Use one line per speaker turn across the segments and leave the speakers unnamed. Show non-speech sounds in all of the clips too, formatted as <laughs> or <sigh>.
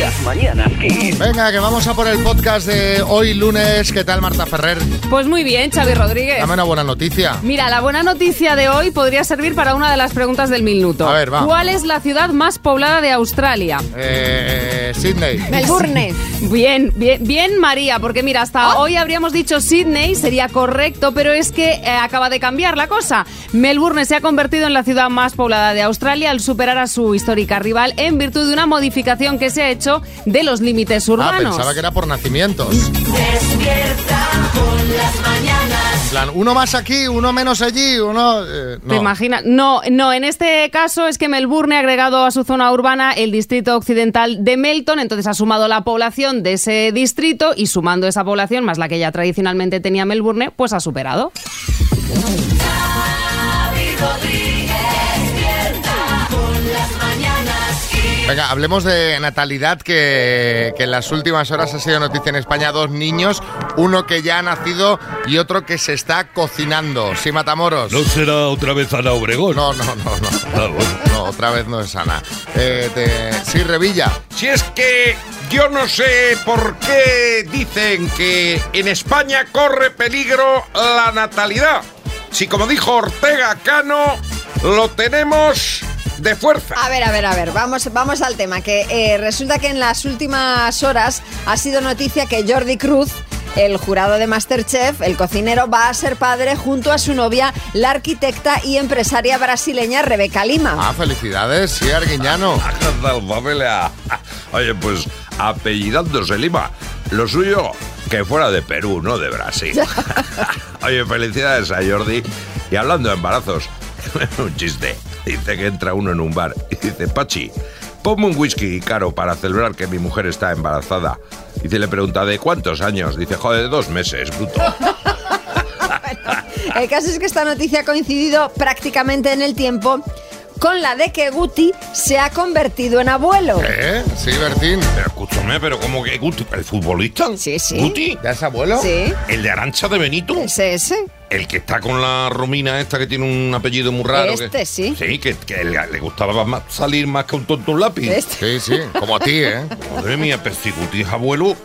Las mañanas Kiss.
Venga, que vamos a por el podcast de hoy lunes. ¿Qué tal, Marta Ferrer?
Pues muy bien, Xavi Rodríguez.
Dame una buena noticia.
Mira, la buena noticia de hoy podría servir para una de las preguntas del minuto.
A ver, va.
¿Cuál es la ciudad más poblada de Australia?
Eh, Sydney.
Melbourne. <laughs>
Bien, bien, bien, María, porque mira, hasta hoy habríamos dicho Sydney, sería correcto, pero es que eh, acaba de cambiar la cosa. Melbourne se ha convertido en la ciudad más poblada de Australia al superar a su histórica rival en virtud de una modificación que se hecho de los límites
Ah,
urbanos.
pensaba que era por nacimientos.
Despierta con las mañanas
En plan, uno más aquí, uno menos allí, uno... eh,
¿Te
no.
imaginas? No, no, en este caso es que Melbourne ha agregado a su zona urbana el distrito occidental de Melton, entonces ha sumado la población de ese distrito y sumando esa población más la que ya tradicionalmente tenía Melbourne, pues ha superado.
Xavi
Venga, hablemos de natalidad, que, que en las últimas horas ha sido noticia en España. Dos niños, uno que ya ha nacido y otro que se está cocinando. Sí, Matamoros.
¿No será otra vez Ana Obregón?
No, no, no, no.
Ah, bueno.
No, otra vez no es Ana. Eh, te- Sí, Revilla.
Si es que yo no sé por qué dicen que en España corre peligro la natalidad. Si como dijo Ortega Cano, lo tenemos de fuerza.
A ver, a ver, a ver, vamos, vamos al tema, que eh, resulta que en las últimas horas ha sido noticia que Jordi Cruz, el jurado de Masterchef, el cocinero, va a ser padre junto a su novia, la arquitecta y empresaria brasileña Rebeca Lima.
Ah, felicidades, sí, Arguiñano.
Familia. Oye, pues apellidándose Lima. Lo suyo que fuera de Perú, no de Brasil. <laughs> <laughs> Oye, felicidades a Jordi. Y hablando de embarazos, <laughs> un chiste. Dice que entra uno en un bar y dice, Pachi, ponme un whisky caro para celebrar que mi mujer está embarazada. Dice, le pregunta, ¿de cuántos años? Dice, joder, dos meses, bruto. <laughs>
El caso es que esta noticia ha coincidido prácticamente en el tiempo con la de que Guti se ha convertido en abuelo.
¿Eh? Sí, Bertín.
Pero escúchame, pero ¿cómo que Guti? ¿El futbolista?
Sí, sí.
¿Guti?
¿Ya es abuelo?
Sí,
¿El de Arancha de Benito?
ese, ese.
El que está con la Romina esta que tiene un apellido muy raro.
Este,
que-
sí.
Sí, que, que le, le gustaba más salir más que un tonto un lápiz.
Este.
Sí, sí, como a ti, ¿eh? <laughs>
Madre mía, pero si Guti es abuelo,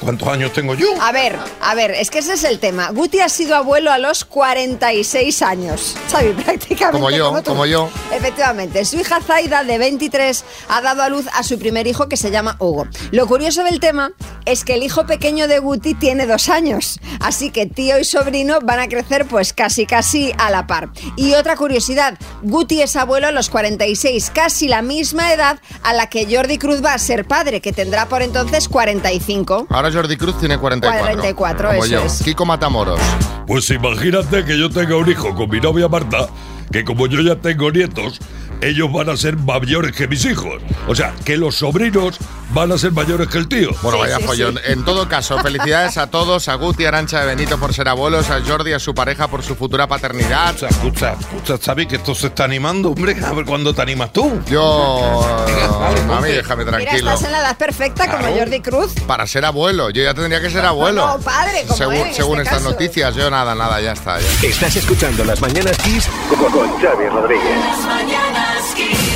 ¿cuántos años tengo yo?
A ver, a ver, es que ese es el tema. Guti ha sido abuelo a los 46 años. Xavi, <laughs> prácticamente.
Como yo, como yo.
Efectivamente, su hija Zaida, de 23, ha dado a luz a su primer hijo que se llama Hugo. Lo curioso del tema es que el hijo pequeño de Guti tiene dos años. Así que tío y sobrino van a crecer pues casi casi a la par. Y otra curiosidad, Guti es abuelo a los 46, casi la misma edad a la que Jordi Cruz va a ser padre, que tendrá por entonces 45.
Ahora Jordi Cruz tiene 44.
44,
como
eso
yo.
es.
Kiko Matamoros.
Pues imagínate que yo tenga un hijo con mi novia Marta, que como yo ya tengo nietos, ellos van a ser mayores que mis hijos. O sea, que los sobrinos van a ser mayores que el tío.
Bueno,
Sí,
vaya
sí,
follón. En todo caso, felicidades a todos, a Guti, a Arancha de Benito por ser abuelos, a Jordi, a su pareja por su futura paternidad.
Escucha, escucha, escucha, Xavi, que esto se está animando, hombre. A ver cuándo te animas tú.
Yo... A mí
ponte.
déjame
Mira,
tranquilo.
estás en la edad perfecta como. Jordi Cruz.
Para ser abuelo, yo ya tendría que ser abuelo.
No, padre, como
según
en
según
este
estas
caso.
noticias, yo nada, nada, ya está. ya.
Estás escuchando Las mañanas Kiss con, con Xavi Rodríguez.
Las mañanas Kiss.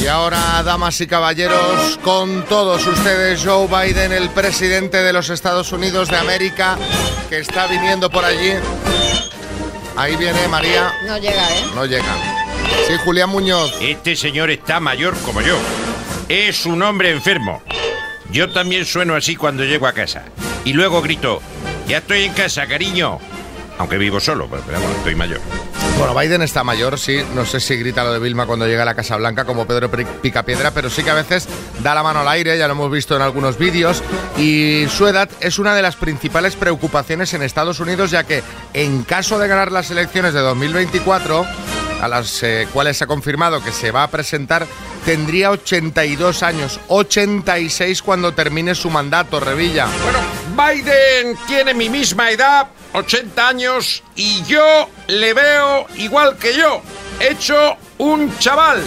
Y ahora, damas y caballeros, con todos ustedes, Joe Biden, el presidente de los Estados Unidos de América, que está viniendo por allí. Ahí viene María,
No llega, ¿eh?
no llega. Sí, Julián Muñoz.
Este señor está mayor como yo. Es un hombre enfermo. Yo también sueno así cuando llego a casa. Y luego grito, ya estoy en casa, cariño. Aunque vivo solo, pero, pero bueno, estoy mayor.
Bueno, Biden está mayor, sí. No sé si grita lo de Vilma cuando llega a la Casa Blanca como Pedro Picapiedra, pero sí que a veces da la mano al aire, ya lo hemos visto en algunos vídeos. Y su edad es una de las principales preocupaciones en Estados Unidos, ya que en caso de ganar las elecciones de 2024, a las eh, cuales se ha confirmado que se va a presentar, tendría 82 años, 86 cuando termine su mandato, Revilla.
Bueno, Biden tiene mi misma edad, 80 años, y yo le veo igual que yo, hecho un chaval.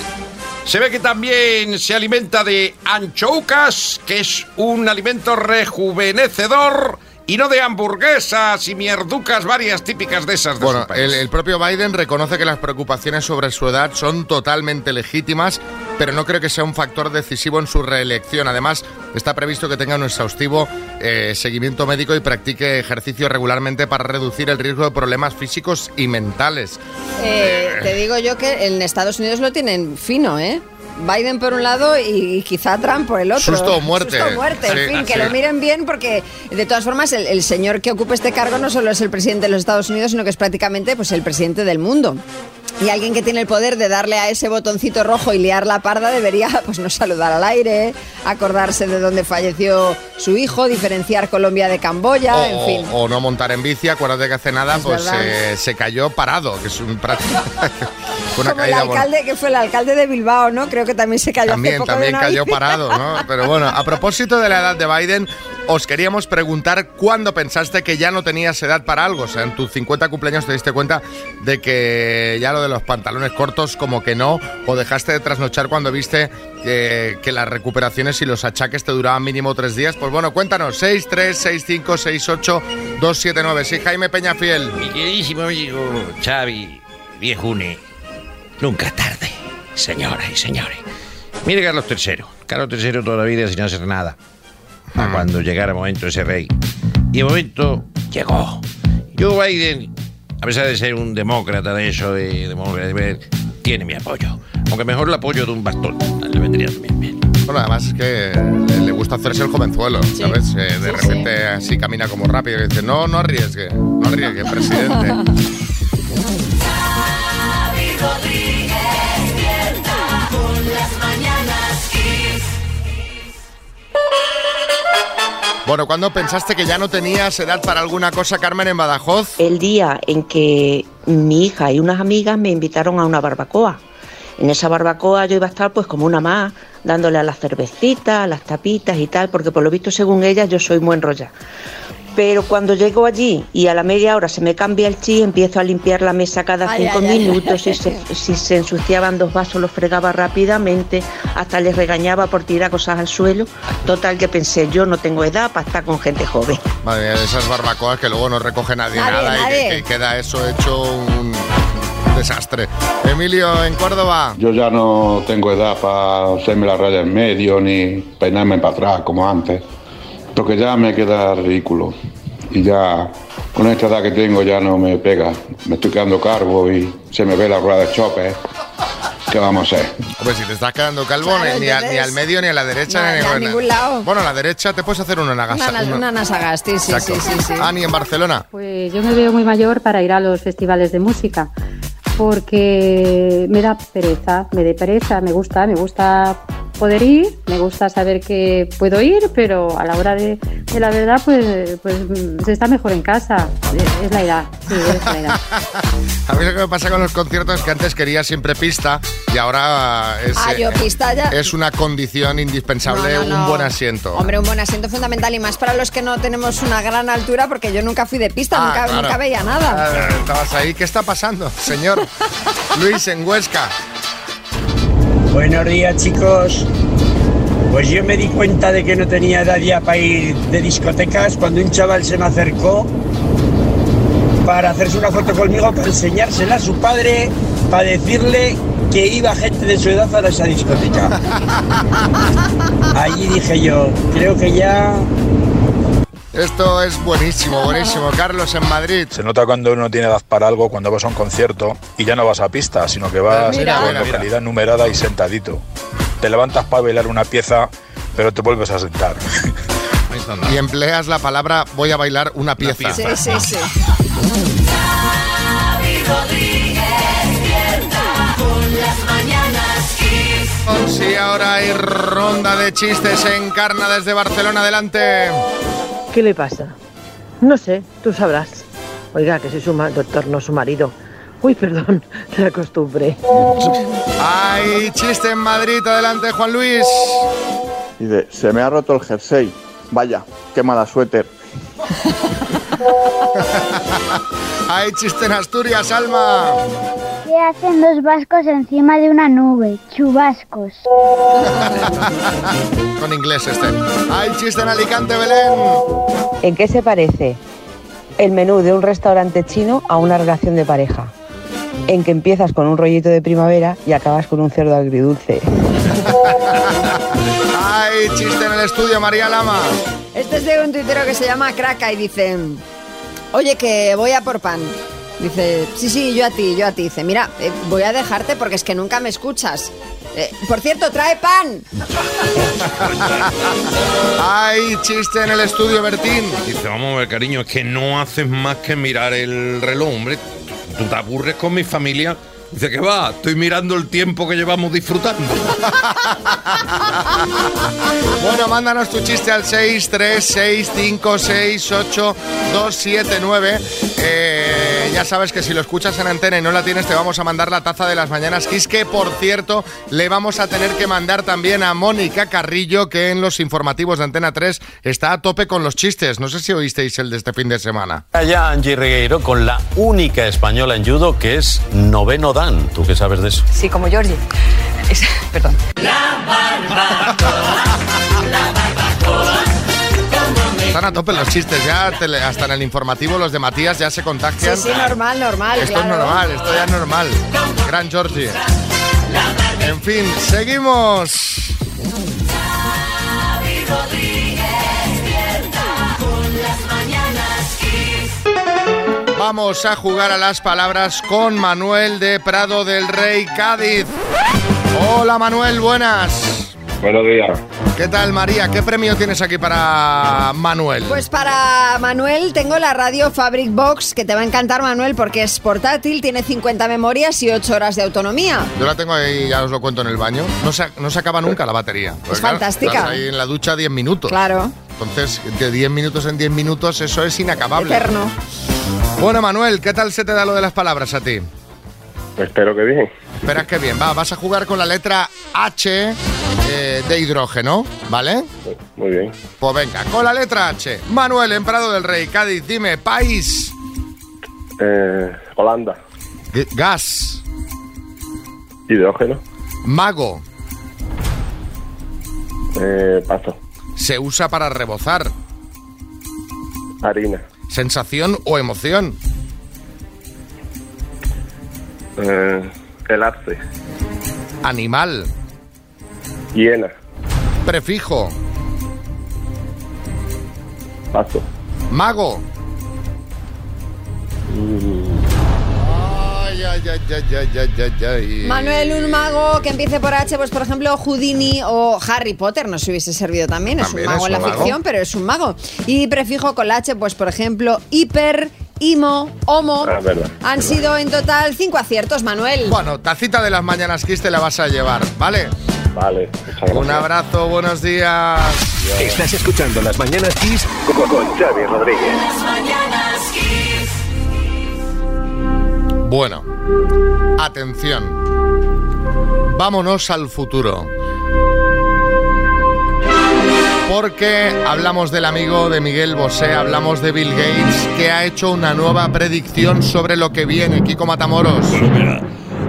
Se ve que también se alimenta de anchoucas, que es un alimento rejuvenecedor, y no de hamburguesas y mierducas varias típicas de esas de
Bueno,
su país.
el, el propio Biden reconoce que las preocupaciones sobre su edad son totalmente legítimas, pero no creo que sea un factor decisivo en su reelección. Además, está previsto que tenga un exhaustivo eh, seguimiento médico y practique ejercicio regularmente para reducir el riesgo de problemas físicos y mentales.
Eh, te digo yo que en Estados Unidos lo tienen fino, ¿eh? Biden por un lado y, quizá Trump por el otro.
Susto o muerte.
Susto o muerte, en
Sí,
fin, que lo miren bien porque de todas formas el, el señor que ocupe este cargo no solo es el presidente de los Estados Unidos, sino que es prácticamente pues, el presidente del mundo. Y alguien que tiene el poder de darle a ese botoncito rojo y liar la parda debería pues no saludar al aire, acordarse de dónde falleció su hijo, diferenciar Colombia de Camboya,
o,
en fin.
o no montar en bici, acuérdate que hace nada
Es
pues eh, se cayó parado, que es un práctico. <laughs>
El
bueno.
alcalde, que fue el alcalde de Bilbao, ¿no? Creo que también se cayó hace
También,
de
también
una
cayó
bici.
parado, ¿no? <laughs> Pero bueno, a propósito de la edad de Biden, os queríamos preguntar cuándo pensaste que ya no tenías edad para algo. O sea, en tus 50 cumpleaños te diste cuenta de que ya lo de los pantalones cortos como que no, o dejaste de trasnochar cuando viste que, que las recuperaciones y los achaques te duraban mínimo tres días. Pues bueno, cuéntanos, 6, 3, 6, 5, 6, 8, 2, 7, 9. Sí, Jaime Peñafiel.
Mi queridísimo amigo Xavi Viejune, nunca tarde, señoras y señores. Mire Carlos III. Carlos III toda la vida sin hacer nada. A cuando llegara el momento ese rey. Y el momento llegó. Joe Biden, a pesar de ser un demócrata de eso, de demócrata, de tiene mi apoyo. Aunque mejor el apoyo de un bastón. Le vendría también bien.
Bueno, además es que le, gusta hacerse el jovenzuelo, ¿sabes? Eh, de repente así camina como rápido y dice, no, no arriesgue, no arriesgue, presidente. <laughs> Bueno, ¿cuándo pensaste que ya no tenías edad para alguna cosa, Carmen, en Badajoz?
el día en que mi hija y unas amigas me invitaron a una barbacoa. En esa barbacoa yo iba a estar pues como una más, dándole a las cervecitas, a las tapitas y tal, porque por lo visto según ellas yo soy muy enrollada. Pero cuando llego allí y a la media hora se me cambia el chi, empiezo a limpiar la mesa cada
Ay,
cinco
ay, ay,
minutos.
ay.
Si, se, <laughs> si se ensuciaban dos vasos los fregaba rápidamente, hasta les regañaba por tirar cosas al suelo. Total que pensé, yo no tengo edad para estar con gente joven.
Madre mía, esas barbacoas que luego no recoge nadie,
Nadie,
nada y
nadie.
que, que queda eso hecho un desastre. Emilio, en Córdoba.
Yo ya no tengo edad para hacerme la raya en medio ni peinarme para atrás como antes, porque ya me queda ridículo. Y ya con esta edad que tengo ya no me pega. Me estoy quedando cargo y se me ve la rueda de chope. ¿Qué vamos a hacer?
Hombre, si te estás quedando calvo,
Claro,
ni, a, ni al medio, ni a la derecha,
No,
ni
ni a
bueno.
ningún lado.
Bueno, a la derecha te puedes hacer una nagasa.
Una, una, nasagasti, sí, sí, sí, sí.
Ani, en Barcelona.
Pues yo me veo muy mayor para ir a los festivales de música, porque me da pereza, me da pereza, me gusta, me gusta poder ir, me gusta saber que puedo ir, pero a la hora de, de la verdad, pues, pues se está mejor en casa. Es, es la edad, sí, es la edad. <laughs>
A mí lo que me pasa con los conciertos es que antes quería siempre pista y ahora es,
Ah, yo
eh,
pista ya-
es una condición indispensable
No, no, no.
un buen asiento.
Hombre, un buen asiento fundamental y más para los que no tenemos una gran altura, porque yo nunca fui de pista,
Ah,
nunca,
claro.
nunca veía nada.
Ah, Estabas ahí, ¿qué está pasando, señor? <laughs> Luis, en Huesca.
Buenos días chicos. Pues yo me di cuenta de que no tenía edad ya para ir de discotecas cuando un chaval se me acercó para hacerse una foto conmigo, para enseñársela a su padre, para decirle que iba gente de su edad a esa discoteca. <laughs> Allí dije yo, creo que ya
Esto es buenísimo, buenísimo. <laughs> Carlos, en Madrid.
Se nota cuando uno tiene edad para algo, cuando vas a un concierto y ya no vas a pista, sino que vas
Mira,
por
mira, mira.
localidad numerada y sentadito. Te levantas para bailar una pieza, pero te vuelves a sentar. <laughs>
Y empleas la palabra voy a bailar una pieza.
Sí, sí, sí.
Kiss.
Sí, ahora hay ronda de chistes en Carna desde Barcelona. Adelante.
¿Qué le pasa? No sé, tú sabrás. Oiga, que soy su ma- doctor, no su marido. Uy, perdón, <laughs> la costumbre.
Hay chiste en Madrid. Adelante, Juan Luis.
Dice, se me ha roto el jersey. Vaya, qué mala suéter. <laughs>
Hay chiste en Asturias, Alma.
¿Qué hacen dos vascos encima de una nube? Chubascos. <laughs>
Con inglés este. ¡Ay, chiste en Alicante, Belén!
¿En qué se parece el menú de un restaurante chino a una relación de pareja? En que empiezas con un rollito de primavera y acabas con un cerdo agridulce. <laughs>
¡Ay, chiste en el estudio, María Lama!
Este es de un tuitero que se llama Kraka y dice, oye que voy a por pan. Dice, sí, sí, yo a ti, yo a ti. Dice, mira, eh, voy a dejarte porque es que nunca me escuchas. Eh, por cierto, trae pan. <laughs>
¡Ay, chiste en el estudio, Bertín!
Dice, vamos a ver, cariño, es que no haces más que mirar el reloj, hombre. Tú te aburres con mi familia. Dice que va, estoy mirando el tiempo que llevamos disfrutando. <laughs>
Bueno, mándanos tu chiste al 636568279. Eh, ya sabes que si lo escuchas en antena y no la tienes, te vamos a mandar la taza de las mañanas Kiss, que por cierto, le vamos a tener que mandar también a Mónica Carrillo, que en los informativos de Antena 3 está a tope con los chistes. No sé si oísteis el de este fin de semana.
Allá Angie Regueiro con la única española en judo que es noveno dan. ¿Tú qué sabes de eso?
Sí, como Georgie. Es- <laughs> perdón.
Están a tope los chistes, ya tele- hasta en el informativo los de Matías ya se
Sí,
contagian.
sí, normal, normal.
Esto es normal, esto ya es normal. Gran Georgie. En fin, seguimos. Vamos a jugar a las palabras con Manuel de Prado del Rey Cádiz. Hola Manuel, buenas.
Buenos días.
¿Qué tal María? ¿Qué premio tienes aquí para Manuel?
Pues para Manuel tengo la radio Fabric Box, que te va a encantar Manuel porque es portátil, tiene 50 memorias y 8 horas de autonomía.
Yo la tengo ahí, ya os lo cuento en el baño. No se, no se acaba nunca la batería. Claro,
fantástica.
estás ahí en la ducha 10 minutos.
Claro.
Entonces, de 10 minutos en 10 minutos, eso es inacabable.
Eterno.
Bueno, Manuel, ¿qué tal se te da lo de las palabras a ti?
Espero que bien.
Esperas que bien. Va, vas a jugar con la letra H eh, de hidrógeno, ¿vale?
Muy bien.
Pues venga, con la letra H. Manuel, en Prado del Rey, Cádiz, dime, país.
Eh, Holanda.
G- gas.
Hidrógeno.
Mago.
Eh, paso.
Se usa para rebozar.
Harina.
Sensación o emoción.
Eh, el arce.
Animal.
Hiena.
Prefijo.
Paso.
Mago.
Mm,
Manuel, un mago que empiece por H, pues por ejemplo Houdini o Harry Potter nos hubiese servido también. Es
También
un mago
es
en la
mago.
ficción, pero es un mago. Y prefijo con la H, pues por ejemplo hiper, imo, homo.
Ah, verdad,
Han sido en total cinco aciertos, Manuel.
Bueno, tacita de las mañanas Kiss te la vas a llevar, ¿vale?
Vale.
Un abrazo, buenos días.
Estás escuchando Las Mañanas Kiss con, con Xavi Rodríguez.
Las mañanas Kiss.
Bueno, atención. Vámonos al futuro. Porque hablamos del amigo de Miguel Bosé, hablamos de Bill Gates, que ha hecho una nueva predicción sobre lo que viene. Kiko Matamoros.
Mira,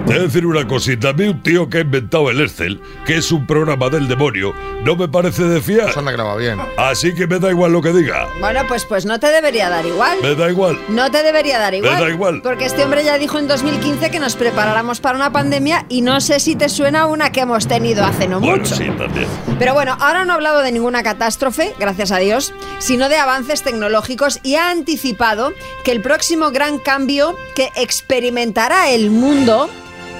te voy a decir una cosita. A mí un tío que ha inventado el Excel, que es un programa del demonio, no me parece de fiar.
Eso anda grabado bien.
Así que me da igual lo que diga.
Bueno, pues, pues no te debería dar igual.
Me da igual.
No te debería dar igual.
da igual.
Porque este hombre ya dijo en 2015 que nos preparáramos para una pandemia y no sé si te suena una que hemos tenido hace no
Bueno,
mucho.
sí, también.
Pero bueno, ahora no ha hablado de ninguna catástrofe, gracias a Dios, sino de avances tecnológicos y ha anticipado que el próximo gran cambio que experimentará el mundo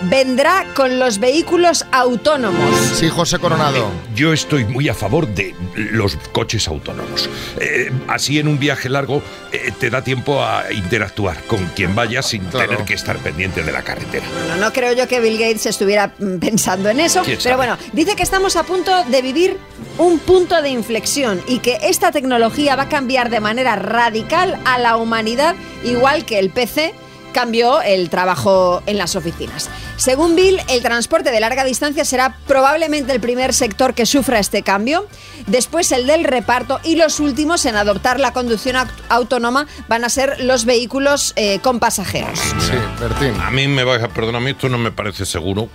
vendrá con los vehículos autónomos.
Sí, José Coronado.
Yo estoy muy a favor de los coches autónomos. Eh, así en un viaje largo eh, te da tiempo a interactuar con quien vaya sin tener que estar pendiente de la carretera.
No, no creo yo que Bill Gates estuviera mm, pensando en eso,
¿Quién
pero bueno, dice que estamos a punto de vivir un punto de inflexión y que esta tecnología va a cambiar de manera radical a la humanidad, igual que el PC cambió el trabajo en las oficinas. Según Bill, el transporte de larga distancia será probablemente el primer sector que sufra este cambio, después el del reparto y los últimos en adoptar la conducción aut- autónoma van a ser los vehículos eh, con pasajeros.
Sí, Bertín.
A mí me vais a perdonar, a mí esto no me parece seguro.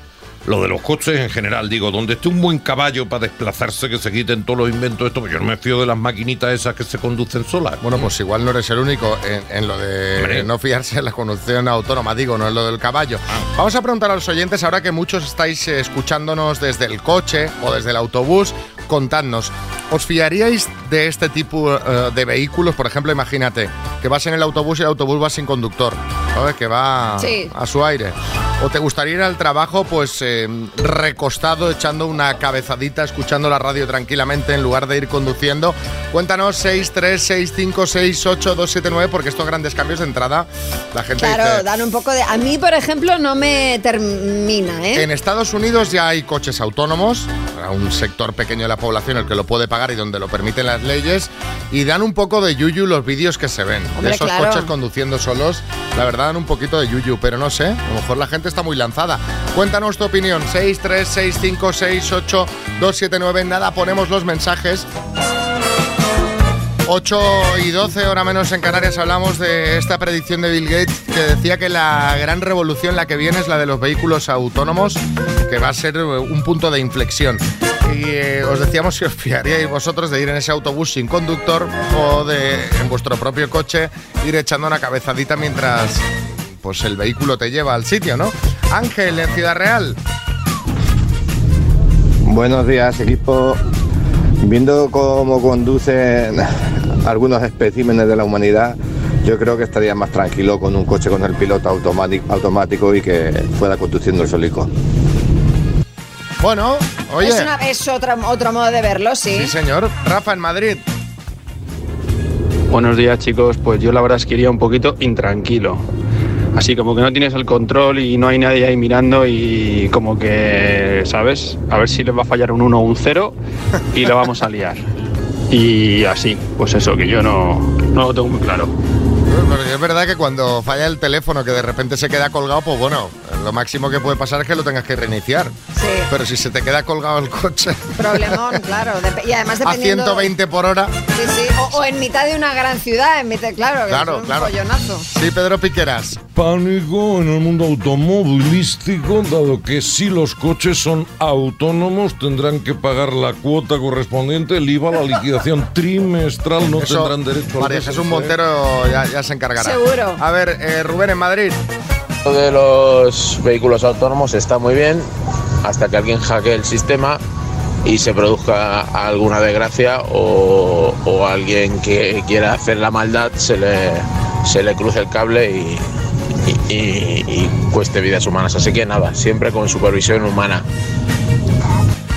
Lo de los coches en general, digo, donde esté un buen caballo para desplazarse, que se quiten todos los inventos, esto, pues yo no me fío de las maquinitas esas que se conducen solas.
Bueno, pues igual no eres el único en, en lo de no fiarse en la conducción autónoma, digo, no es lo del caballo. Vamos a preguntar a los oyentes, ahora que muchos estáis eh, escuchándonos desde el coche o desde el autobús, contadnos, ¿os fiaríais de este tipo eh, de vehículos? Por ejemplo, imagínate que vas en el autobús y el autobús va sin conductor, ¿sabes? Que va
Sí.
a su aire. ¿O te gustaría ir al trabajo, pues, eh, recostado, echando una cabezadita, escuchando la radio tranquilamente en lugar de ir conduciendo? Cuéntanos 6, 3, 6, 5, 6, 8, 2, 7, 9, porque estos grandes cambios de entrada, la gente
Claro,
dice...
dan un poco de... A mí, por ejemplo, no me termina, ¿eh?
En Estados Unidos ya hay coches autónomos, un sector pequeño de la población el que lo puede pagar y donde lo permiten las leyes, y dan un poco de yuyu los vídeos que se ven.
Hombre,
de esos
claro.
coches conduciendo solos, la verdad dan un poquito de yuyu, pero no sé, a lo mejor la gente está muy lanzada. Cuéntanos tu opinión, 6, 3, 6, 5, 6, 8, 2, 7, 9, nada, ponemos los mensajes. 8 y 12, hora menos en Canarias, hablamos de esta predicción de Bill Gates que decía que la gran revolución, la que viene, es la de los vehículos autónomos, que va a ser un punto de inflexión. Y eh, os decíamos si os fiaríais vosotros de ir en ese autobús sin conductor o de en vuestro propio coche ir echando una cabezadita mientras pues el vehículo te lleva al sitio, ¿no? Ángel, en Ciudad Real.
Buenos días, equipo. Viendo cómo conducen algunos especímenes de la humanidad, yo creo que estaría más tranquilo con un coche con el piloto automático, y que fuera conduciendo el solico.
Bueno, oye.
Es, una- es otra- otro modo de verlo, sí.
Sí, señor. Rafa, en Madrid.
Buenos días chicos, pues yo la verdad es que iría un poquito intranquilo. Así como que no tienes el control y no hay nadie ahí mirando y como que, ¿sabes? A ver si les va a fallar un 1 o un 0 y lo vamos a liar. Y así, pues eso, que yo no, no lo tengo muy claro.
Porque es verdad que cuando falla el teléfono que de repente se queda colgado, pues bueno, lo máximo que puede pasar es que lo tengas que reiniciar.
Sí.
Pero si se te queda colgado el coche
Problemón, claro. Y además
a
dependiendo...
120 por hora.
Sí, sí. O, o en mitad de una gran ciudad, en mitad, claro, que
Claro,
es un
claro.
follonazo.
Sí, Pedro Piqueras.
Pánico en el mundo automovilístico, dado que si los coches son autónomos tendrán que pagar la cuota correspondiente, el IVA, la liquidación <laughs> trimestral, no
Eso,
tendrán derecho al
María. Jesús Montero ya, ya se encargará.
Seguro.
A ver, eh, Rubén, en Madrid.
Lo de los vehículos autónomos está muy bien hasta que alguien hackee el sistema y se produzca alguna desgracia o, o alguien que quiera hacer la maldad se le, se le cruce el cable y, y- y- y cueste vidas humanas. Así que nada, siempre con supervisión humana.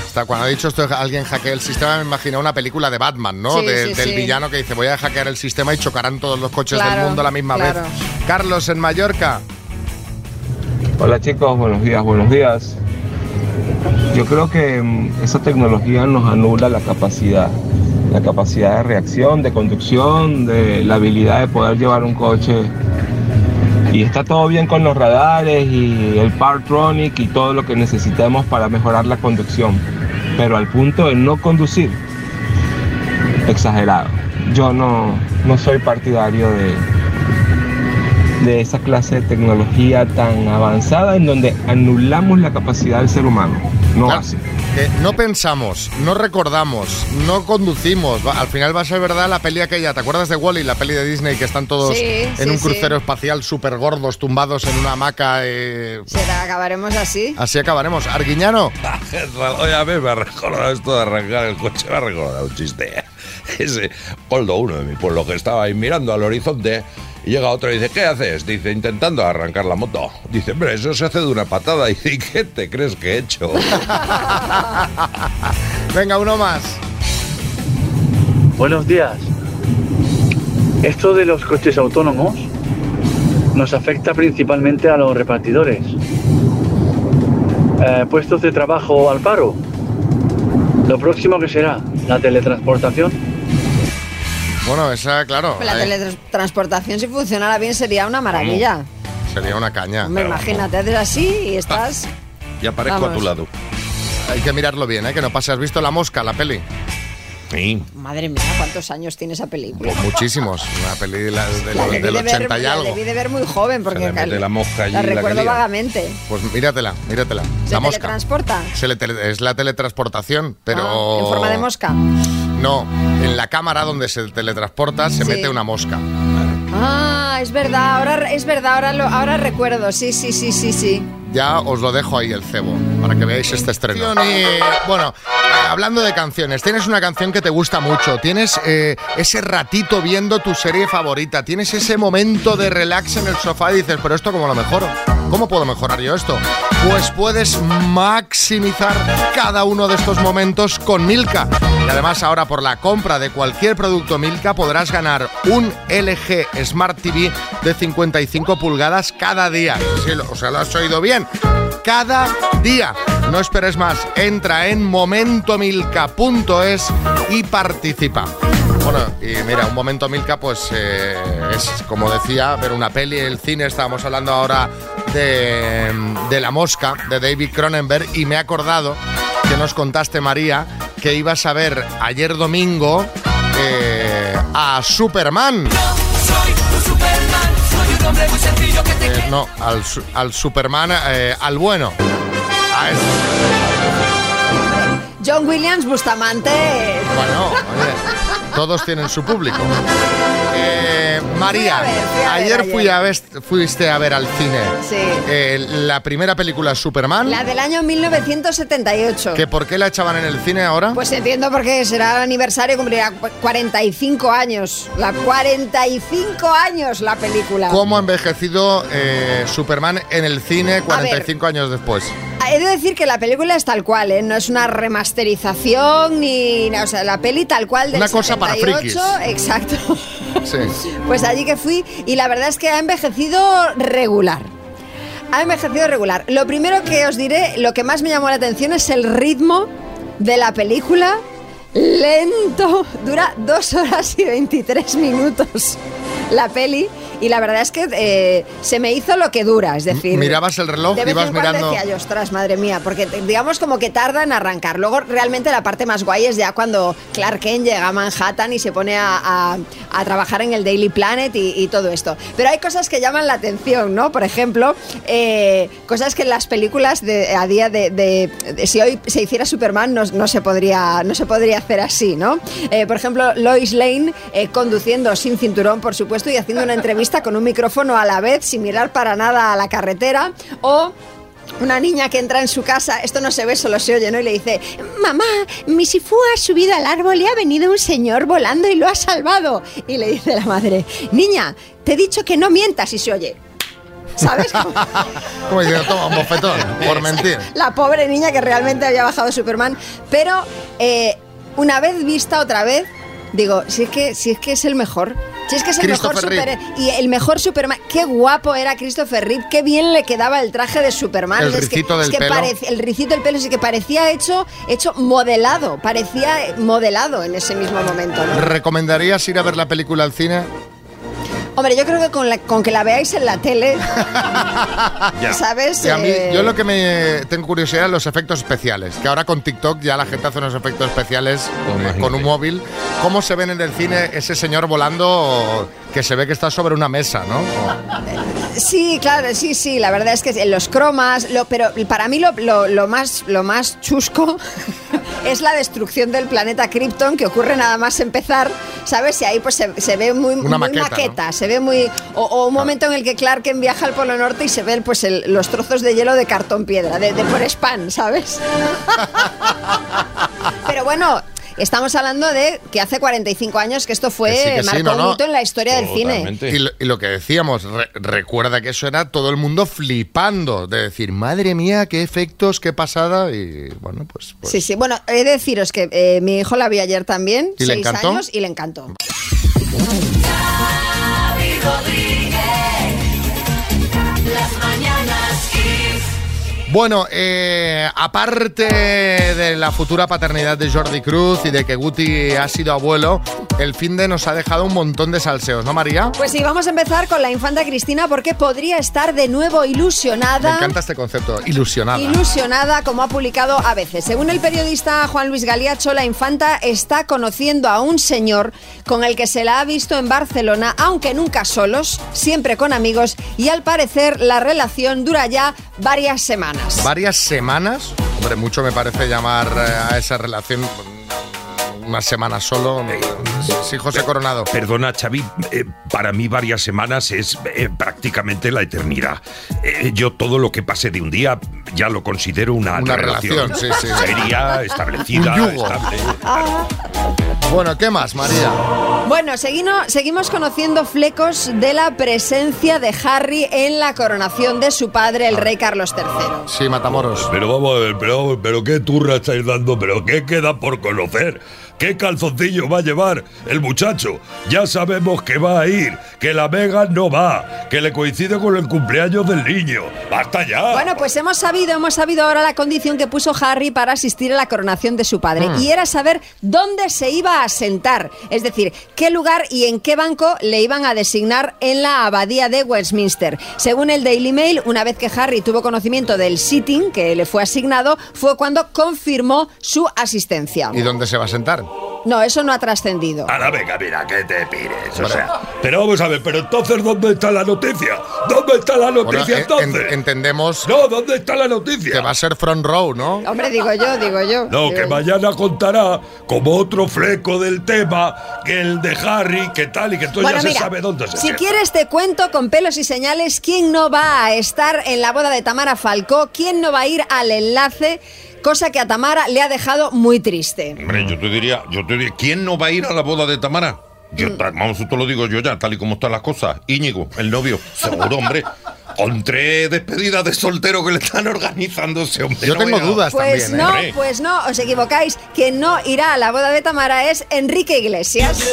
Hasta cuando ha dicho esto, alguien hackea el sistema, me imagino una película de Batman, ¿no?
Sí,
De-
sí,
del
sí.
villano que dice, voy a hackear el sistema y chocarán todos los coches
Claro,
del mundo a la misma
claro.
vez. Carlos, en Mallorca.
Hola chicos, buenos días, buenos días. Yo creo que mm, esa tecnología nos anula la capacidad, la capacidad de reacción, de conducción, de la habilidad de poder llevar un coche. Y está todo bien con los radares y el Partronic y todo lo que necesitemos para mejorar la conducción. Pero al punto de no conducir, exagerado. Yo no, no soy partidario de, de esa clase de tecnología tan avanzada en donde anulamos la capacidad del ser humano. No
Claro,
así.
que no pensamos, no recordamos, no conducimos. Va- al final va a ser verdad la peli aquella. ¿Te acuerdas de Wally, la peli de Disney, que están todos
Sí,
en
sí,
un
sí.
crucero espacial súper gordos, tumbados en una hamaca? eh,
¿Será, acabaremos así?
Así acabaremos. Arguiñano. <laughs>
Oye, a mí me ha recordado esto de arrancar el coche, me ha recordado un chiste. <laughs> Ese Coldo, uno de mi pueblo, que estaba ahí mirando al horizonte y llega otro y dice, ¿qué haces? Dice, intentando arrancar la moto. Dice, hombre, eso se hace de una patada. <laughs> Y dice, ¿qué te crees que he hecho? <laughs>
Venga, uno más.
Buenos días. Esto de los coches autónomos nos afecta principalmente a los repartidores. Eh, puestos de trabajo al paro. Lo próximo que será la teletransportación.
Bueno, esa, claro.
Pues la teletransportación, si funcionara bien, sería una maravilla.
Sería una caña.
Hombre, imagínate, haces así y estás...
Y aparezco a tu lado.
Hay que mirarlo bien, ¿eh? Que no pase. ¿Has visto La Mosca, la peli?
Sí.
Madre mía, ¿cuántos años tiene esa película?
Pues muchísimos. Una peli de la- de-
La
del
de ver-
80 y
la
algo.
debí de ver muy joven porque
le mete la mosca allí,
la
la
recuerdo
lía.
vagamente.
Pues míratela, míratela.
¿Se
la mosca.
teletransporta?
Se le tele- es la teletransportación, pero...
¿En forma de mosca?
No, en la cámara donde se teletransporta se
Sí.
mete una mosca.
Ah, es verdad, ahora es verdad, ahora lo, ahora recuerdo, sí, sí, sí, sí, sí.
Ya os lo dejo ahí el cebo, para que veáis este estreno. Y, bueno, hablando de canciones, tienes una canción que te gusta mucho, tienes eh, ese ratito viendo tu serie favorita, tienes ese momento de relax en el sofá y dices, pero esto cómo lo mejoro, ¿cómo puedo mejorar yo esto? Pues puedes maximizar cada uno de estos momentos con Milka. Y además ahora por la compra de cualquier producto Milka podrás ganar un LG Smart TV de 55 pulgadas cada día. Sí, o sea, lo has oído bien. Cada día. No esperes más. Entra en momentomilka.es y participa. Bueno, y mira, un momento Milka, pues eh, es como decía, ver una peli el cine. Estábamos hablando ahora de, de La Mosca, de David Cronenberg, y me he acordado que nos contaste, María, que ibas a ver ayer domingo eh, a Superman.
Muy sencillo que te
Eh, no, al, al Superman, eh, al bueno. A ese.
John Williams, Bustamante.
Bueno, oye, todos tienen su público. María,
Fui a ver, fui a ver
ayer, fui
ayer.
a ver- fuiste a ver al cine
Sí.
eh, la primera película Superman.
La del año 1978.
¿Que ¿Por qué la echaban en el cine ahora?
Pues entiendo porque será el aniversario, cumplirá cu- 45 años. La 45 años la película.
¿Cómo ha envejecido eh, Superman en el cine 45 años después?
He de decir que la película es tal cual, ¿eh? no es una remasterización ni. O sea, la peli tal cual del
Una cosa para
78, Exacto. <laughs> Pues allí que fui y la verdad es que ha envejecido regular. Ha envejecido regular. Lo primero que os diré, lo que más me llamó la atención es el ritmo de la película. Lento, dura dos horas y 23 minutos la peli y la verdad es que eh, se me hizo lo que dura, es decir...
Mirabas el reloj,
de vez
ibas
en
mirando.
decía yo, ostras, madre mía, porque digamos como que tarda en arrancar. Luego realmente la parte más guay es ya cuando Clark Kent llega a Manhattan y se pone a, a- a trabajar en el Daily Planet y, y todo esto. Pero hay cosas que llaman la atención, ¿no? Por ejemplo, eh, cosas que en las películas de, a día de, de- de- si hoy se hiciera Superman no, no se podría no se podría hacer así, ¿no? Eh, por ejemplo, Lois Lane conduciendo sin cinturón, por supuesto, y haciendo una entrevista con un micrófono a la vez, sin mirar para nada a la carretera, o una niña que entra en su casa, esto no se ve, solo se oye, ¿no? Y le dice, mamá, mi sifú ha subido al árbol y ha venido un señor volando y lo ha salvado. Y le dice la madre, niña, te he dicho que no mientas y se oye. ¿Sabes? <laughs>
Como toma un bofetón, por mentir.
la pobre niña que realmente había bajado Superman. Pero eh, una vez vista otra vez, digo, si es que, si es, que es el mejor. Si es que es el mejor super, y el mejor Superman, qué guapo era Christopher Reeve, qué bien le quedaba el traje de Superman.
El
Es que-
ricito
es
del
que
pelo.
parec- el ricito del pelo, sí que parecía hecho, hecho modelado, parecía modelado en ese mismo momento. ¿no?
¿Recomendarías ir a ver la película al cine?
Hombre, yo creo que con, la- con que la veáis en la tele, <laughs> ¿sabes?
Y a mí,
Eh,
yo lo que me tengo curiosidad es los efectos especiales. Que ahora con TikTok ya la gente hace unos efectos especiales eh, con un móvil. ¿Cómo se ven en el cine ese señor volando que se ve que está sobre una mesa, no?
Sí, claro, sí, sí, la verdad es que en los cromas, lo, pero para mí lo, lo- lo más, lo más chusco es la destrucción del planeta Krypton que ocurre nada más empezar, ¿sabes? Y ahí pues se, se ve muy,
Una
muy
maqueta,
se ve muy... O, o un momento en el que Clark Kent viaja al Polo Norte y se ven pues el- los trozos de hielo de cartón piedra, de, de por spam, ¿sabes? <laughs> pero bueno... Estamos hablando de que hace 45 años que esto fue,
Que sí, que sí,
marcó
no,
un
no.
hito en la historia del cine.
Y lo, y lo que decíamos, re- recuerda que eso era todo el mundo flipando, de decir, madre mía, qué efectos, qué pasada, y bueno, pues... pues
Sí, sí. Bueno, he de deciros que eh, mi hijo la vio ayer también,
¿Y le
seis
encantó?
años, y le encantó.
Xavi
Bueno, eh, aparte de la futura paternidad de Jordi Cruz y de que Guti ha sido abuelo, el fin de nos ha dejado un montón de salseos, ¿no, María?
Pues sí, vamos a empezar con la infanta Cristina porque podría estar de nuevo ilusionada.
Me encanta este concepto, ilusionada.
Ilusionada, como ha publicado a veces. Según el periodista Juan Luis Galiacho, la infanta está conociendo a un señor con el que se la ha visto en Barcelona, aunque nunca solos, siempre con amigos, y al parecer la relación dura ya varias semanas.
¿Varias semanas? Hombre, mucho me parece llamar eh, a esa relación mm, una semana solo. Sí, José Coronado.
Perdona, Xavi, eh, para mí varias semanas es eh, prácticamente la eternidad. Eh, yo todo lo que pase de un día ya lo considero una,
Una relación, sí, sí.
Seria, establecida,
Un yugo.
estable.
Bueno, ¿qué más, María?
Bueno, seguino- seguimos conociendo flecos de la presencia de Harry en la coronación de su padre, el rey Carlos III.
Sí, Matamoros.
Pero vamos a ver, pero, pero qué turra estáis dando, pero qué queda por conocer. ¿Qué calzoncillo va a llevar el muchacho? Ya sabemos que va a ir, que la Vega no va, que le coincide con el cumpleaños del niño. ¡Basta ya!
Bueno, pues hemos sabido, hemos sabido ahora la condición que puso Harry para asistir a la coronación de su padre.
Mm.
Y era saber dónde se iba a sentar. Es decir, qué lugar y en qué banco le iban a designar en la abadía de Westminster. Según el Daily Mail, una vez que Harry tuvo conocimiento del sitting que le fue asignado, fue cuando confirmó su asistencia.
¿Y dónde se va a sentar?
No, eso no ha trascendido.
A la Vega, mira, que te pires. O sea, pero vamos a ver, pero entonces, ¿dónde está la noticia? ¿Dónde está la noticia
en-
entonces?
en- entendemos
No, ¿dónde está la noticia?
que va a ser front row, ¿no?
Hombre, digo yo, digo yo.
No,
Digo
que
yo.
mañana contará como otro fleco del tema que el de Harry, que tal y que entonces
Bueno,
ya se sabe dónde se
si quieres te cuento con pelos y señales quién no va a estar en la boda de Tamara Falcó, quién no va a ir al enlace, cosa que a Tamara le ha dejado muy triste.
Hombre, yo te diría, yo te diría, ¿quién no va a ir a la boda de Tamara? Yo,
Mm.
vamos, esto lo digo yo ya, tal y como están las cosas. Íñigo, el novio, seguro, hombre. Con tres despedidas de soltero que le están organizando ese hombre.
Yo
no
tengo
vea.
dudas
Pues
también, ¿eh?
no, pues no, os equivocáis. Quien no irá a la boda de Tamara es Enrique Iglesias.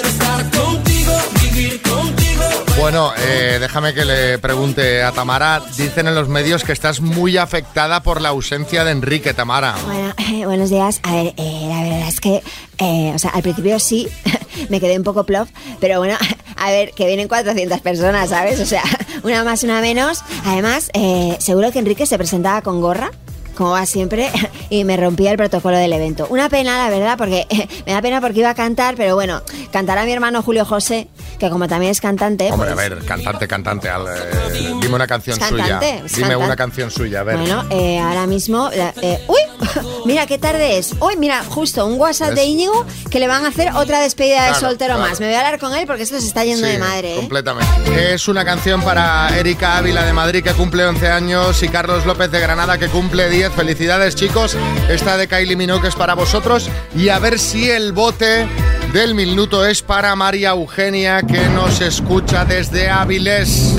Bueno, eh, déjame que le pregunte a Tamara. Dicen en los medios que estás muy afectada por la ausencia de Enrique, Tamara.
Bueno, buenos días. A ver, eh, la verdad es que, eh, o sea, al principio sí, <laughs> me quedé un poco plof, pero bueno, <laughs> a ver, que vienen 400 personas, ¿sabes? O sea, una más, una menos. Además, eh, seguro que Enrique se presentaba con gorra. Como va siempre, <laughs> y me rompía el protocolo del evento. Una pena, la verdad, porque <laughs> me da pena porque iba a cantar, pero bueno, cantará mi hermano Julio José, que como también es cantante.
Hombre, a
pues-
ver, cantante, cantante. al, eh, dime una canción
cantante,
suya. Dime
cantante.
una canción suya, a ver.
Bueno, eh, ahora mismo. eh, ¡Uy! <laughs> Mira qué tarde es. Uy, mira, justo un WhatsApp de. Íñigo que le van a hacer otra despedida de soltero
claro.
más. Me voy a hablar con él porque esto se está yendo
Sí,
de madre.
Completamente. Es una canción para Erika Ávila de Madrid que cumple 11 años y Carlos López de Granada que cumple 10. Felicidades chicos. Esta de Kylie Minogue es para vosotros y a ver si el bote del minuto es para María Eugenia que nos escucha desde Áviles.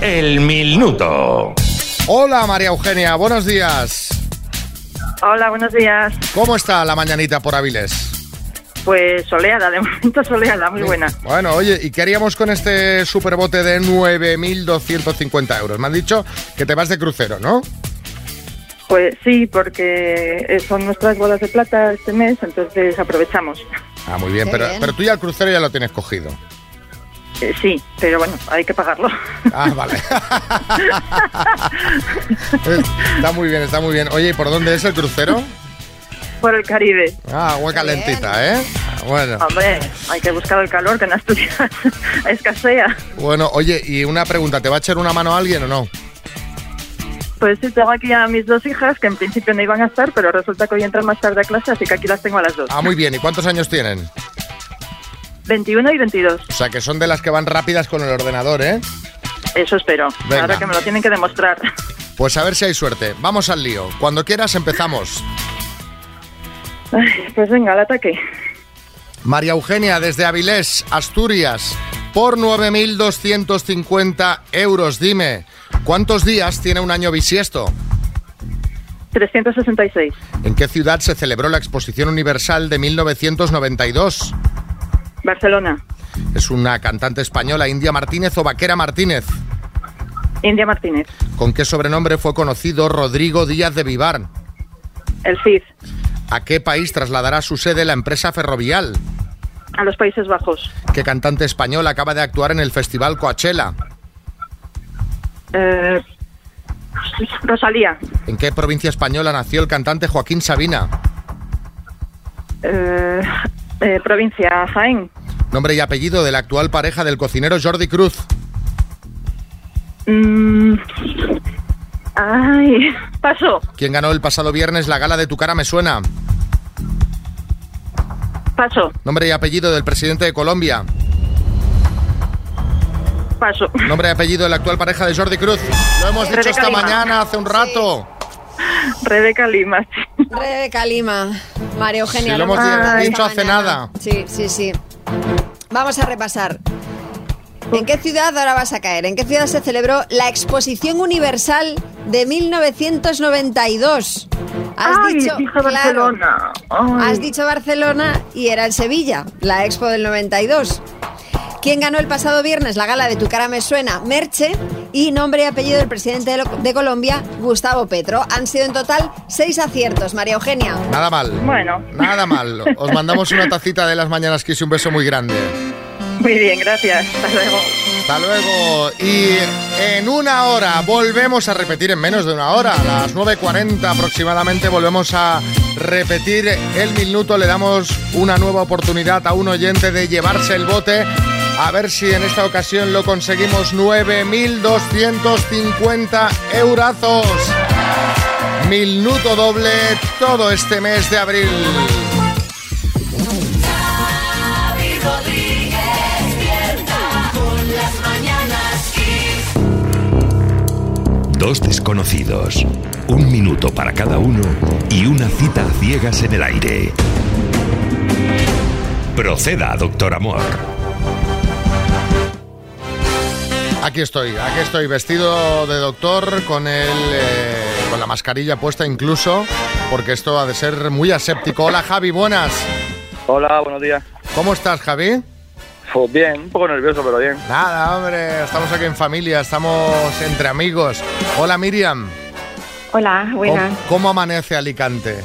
El minuto.
Hola María Eugenia, buenos días.
Hola, buenos días.
¿Cómo está la mañanita por Áviles?
Pues soleada, de <laughs> momento soleada, muy buena.
Bueno, oye, ¿y qué haríamos con este superbote de 9.250 euros? Me han dicho que te vas de crucero, ¿no?
Pues sí, porque eh, son nuestras bodas de plata este mes, entonces aprovechamos.
Ah, muy bien,
Qué
pero,
bien.
pero tú ya el crucero ya lo tienes cogido.
Eh, sí, pero bueno, hay que pagarlo.
Ah, vale. <laughs> está muy bien, está muy bien. Oye, ¿y por dónde es el crucero?
Por el Caribe.
Ah, agua calentita, ¿eh? Bueno.
Hombre, hay que buscar el calor, que en Asturias <laughs> escasea.
Bueno, oye, y una pregunta, ¿te va a echar una mano alguien o no?
Pues sí, tengo aquí a mis dos hijas, que en principio no iban a estar, pero resulta que hoy entran más tarde a clase, así que aquí las tengo a las dos.
Ah, muy bien. ¿Y cuántos años tienen?
21 y 22.
O sea, que son de las que van rápidas con el ordenador, ¿eh?
Eso espero.
Venga.
Ahora que me lo tienen que demostrar.
Pues a ver si hay suerte. Vamos al lío. Cuando quieras empezamos.
Ay, Pues venga, al ataque.
María Eugenia, desde Avilés, Asturias, por 9.250 euros. Dime, ¿cuántos días tiene un año bisiesto?
366.
¿En qué ciudad se celebró la Exposición Universal de 1992?
Barcelona.
¿Es una cantante española, India Martínez o Vaquera Martínez?
India Martínez.
¿Con qué sobrenombre fue conocido Rodrigo Díaz de Vivar?
El CID.
¿A qué país trasladará su sede la empresa ferrovial?
A los Países Bajos.
¿Qué cantante español acaba de actuar en el festival Coachella?
Eh, Rosalía.
¿En qué provincia española nació el cantante Joaquín Sabina?
Eh, eh, provincia Jaén.
Nombre y apellido de la actual pareja del cocinero Jordi Cruz.
Mm, ay, paso,
¿Quién ganó el pasado viernes la gala de Tu cara me suena?
paso,
Nombre y apellido del presidente de Colombia.
Paso.
Nombre y apellido de la actual pareja de Jordi Cruz. Lo hemos dicho
Rebeca
esta
Lima.
mañana, hace un rato.
Rebeca Lima.
Rebeca Lima, María Eugenia.
Sí, lo hemos dicho hace
mañana.
nada.
Sí, sí, sí. Vamos a repasar. ¿En qué ciudad ahora vas a caer? ¿En qué ciudad se celebró la Exposición Universal de 1992? Has
Ay,
dicho claro,
Barcelona. Ay.
Has dicho Barcelona y era en Sevilla, la Expo del 92. ¿Quién ganó el pasado viernes la gala de Tu cara me suena? Merche y nombre y apellido del presidente de, lo- de Colombia, Gustavo Petro. Han sido en total seis aciertos, María Eugenia.
Nada mal.
Bueno.
Nada mal. Os mandamos una tacita de las mañanas Kiss y un beso muy grande.
Muy bien, gracias. Hasta luego.
Hasta luego. Y en una hora volvemos a repetir, en menos de una hora, a las 9.40 aproximadamente, volvemos a repetir el minuto. Le damos una nueva oportunidad a un oyente de llevarse el bote. A ver si en esta ocasión lo conseguimos 9.250 eurazos. Minuto doble todo este mes de abril.
Dos desconocidos, un minuto para cada uno y una cita a ciegas en el aire. Proceda, doctor Amor.
Aquí estoy, aquí estoy vestido de doctor con el eh, con la mascarilla puesta incluso, porque esto ha de ser muy aséptico. Hola Javi, buenas.
Hola, buenos días.
¿Cómo estás, Javi?
Pues bien, un poco nervioso, pero bien.
Nada, hombre, estamos aquí en familia, estamos entre amigos. Hola Miriam.
Hola, buenas.
¿Cómo, cómo amanece Alicante?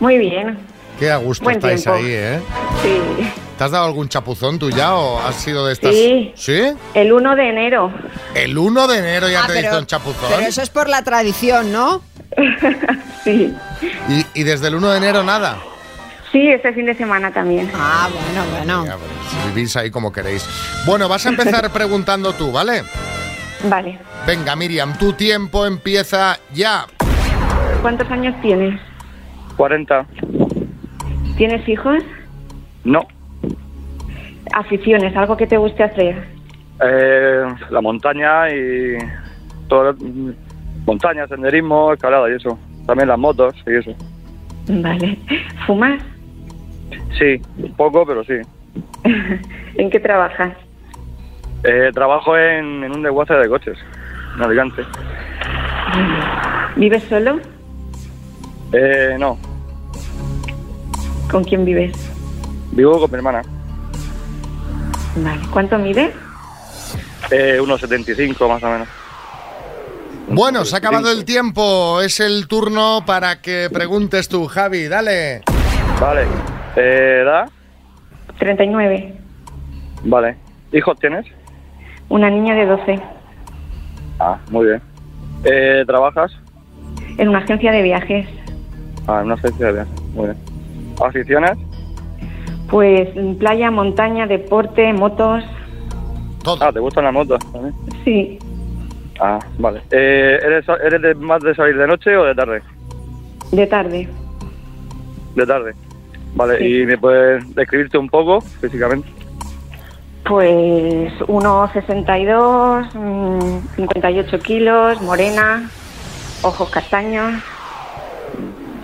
Muy bien.
Qué a gusto
Buen
estáis
tiempo.
ahí, ¿eh?
Sí.
¿Te has dado algún chapuzón tú ya o has sido de estas?
Sí.
¿Sí?
El 1 de enero.
El 1 de enero ya
Ah,
te
pero-
hizo un chapuzón.
Pero eso es por la tradición, ¿no? <laughs>
sí.
Y, y desde el 1 de enero nada.
Sí, este fin de semana también.
Ah, bueno, bueno.
Ya, pues, vivís ahí como queréis. Bueno, vas a empezar <laughs> preguntando tú, ¿vale?
Vale.
Venga, Miriam, tu tiempo empieza ya.
¿Cuántos años tienes?
40.
¿Tienes hijos?
No.
Aficiones, algo que te guste hacer.
Eh, la montaña y todo mm, montaña, senderismo, escalada y eso. También las motos y eso.
Vale. ¿Fumas?
Sí, un poco, pero sí. <laughs>
¿En qué trabajas?
Eh, trabajo en, en un desguace de coches, en Alicante.
¿Vives solo?
Eh, no,
¿Con quién vives?
vivo con mi hermana.
Vale. ¿Cuánto mides?
Eh, unos 75 más o menos.
Bueno, se ha acabado el tiempo. Es el turno para que preguntes tú, Javi. Dale.
Vale. Eh, ¿Edad?
39.
Vale. ¿Hijos tienes?
Una niña de 12.
Ah, muy bien. Eh, ¿Trabajas?
En una agencia de viajes.
Ah, en una agencia de viajes. Muy bien. ¿Aficiones?
Pues playa, montaña, deporte, motos.
Ah, ¿te gustan las motos también?
Sí.
Ah, vale. Eh, ¿Eres, eres de, más de salir de noche o de tarde?
De tarde.
De tarde. Vale,
Sí.
¿y me puedes describirte un poco físicamente?
Pues 1,62, mm, 58 kilos, morena, ojos castaños.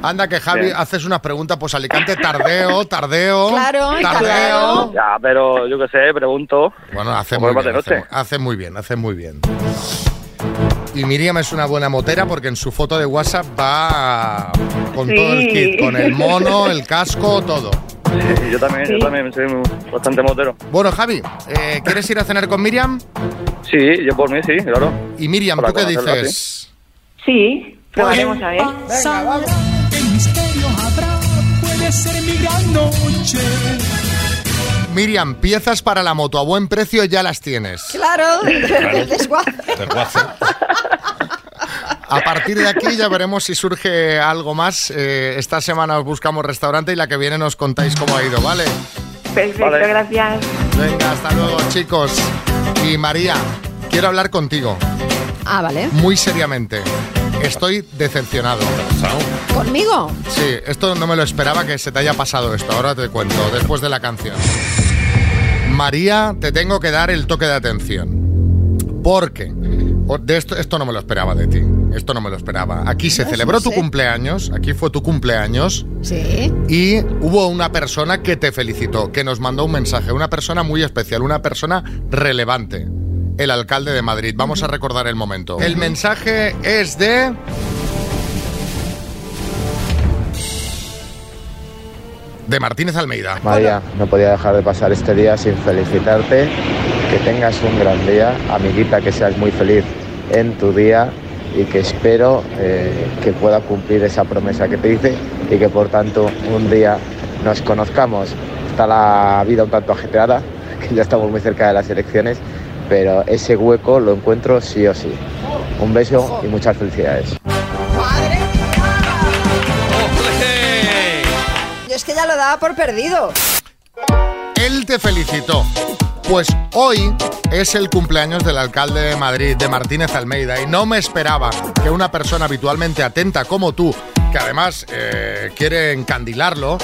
Anda que Javi
Bien.
haces unas preguntas, pues Alicante, tardeo, tardeo.
Claro,
tardeo.
Ya, pero yo qué sé, pregunto.
Bueno, hace
Como
muy, bien,
de
hace,
noche.
hace muy bien, hace muy bien. Y Miriam es una buena motera porque en su foto de WhatsApp va con
Sí.
todo el kit, con el mono, el casco, todo.
Sí, <laughs> yo también, yo también soy bastante motero.
Bueno, Javi, eh, ¿quieres ir a cenar con Miriam?
Sí, yo por mí sí, claro.
Y Miriam,
Para
¿tú qué dices?
Sí, probaremos a ver.
¿Qué misterio habrá
puede ser mi gran noche.
Miriam, piezas para la moto a buen precio ya las tienes.
Claro, <laughs> el desguace.
A partir de aquí ya veremos si surge algo más. Eh, esta semana os buscamos restaurante y la que viene nos contáis cómo ha ido, ¿vale?
Perfecto,
Vale.
gracias.
Venga, hasta luego, chicos. Y María, quiero hablar contigo,
Ah, vale.
muy seriamente. Estoy decepcionado.
¿Conmigo?
Sí, esto no me lo esperaba que se te haya pasado esto. Ahora te cuento, después de la canción. María, te tengo que dar el toque de atención. Porque de esto, esto no me lo esperaba de ti. Esto no me lo esperaba. Aquí se
No,
celebró
no
tu cumpleaños. Aquí fue tu cumpleaños.
Sí.
Y hubo una persona que te felicitó, que nos mandó un mensaje. Una persona muy especial, una persona relevante. El alcalde de Madrid. Vamos a recordar el momento. El mensaje es de... De Martínez Almeida.
María, no podía dejar de pasar este día sin felicitarte. Que tengas un gran día. Amiguita, que seas muy feliz en tu día y que espero eh, que pueda cumplir esa promesa que te hice y que por tanto un día nos conozcamos. Está la vida un tanto ajetreada, <laughs> que ya estamos muy cerca de las elecciones, pero ese hueco lo encuentro sí o sí. Un beso y muchas felicidades.
Yo es que ya lo daba por perdido.
Él te felicitó. Pues hoy es el cumpleaños del alcalde de Madrid, de Martínez Almeida, y no me esperaba que una persona habitualmente atenta como tú, que además eh, quiere encandilarlo,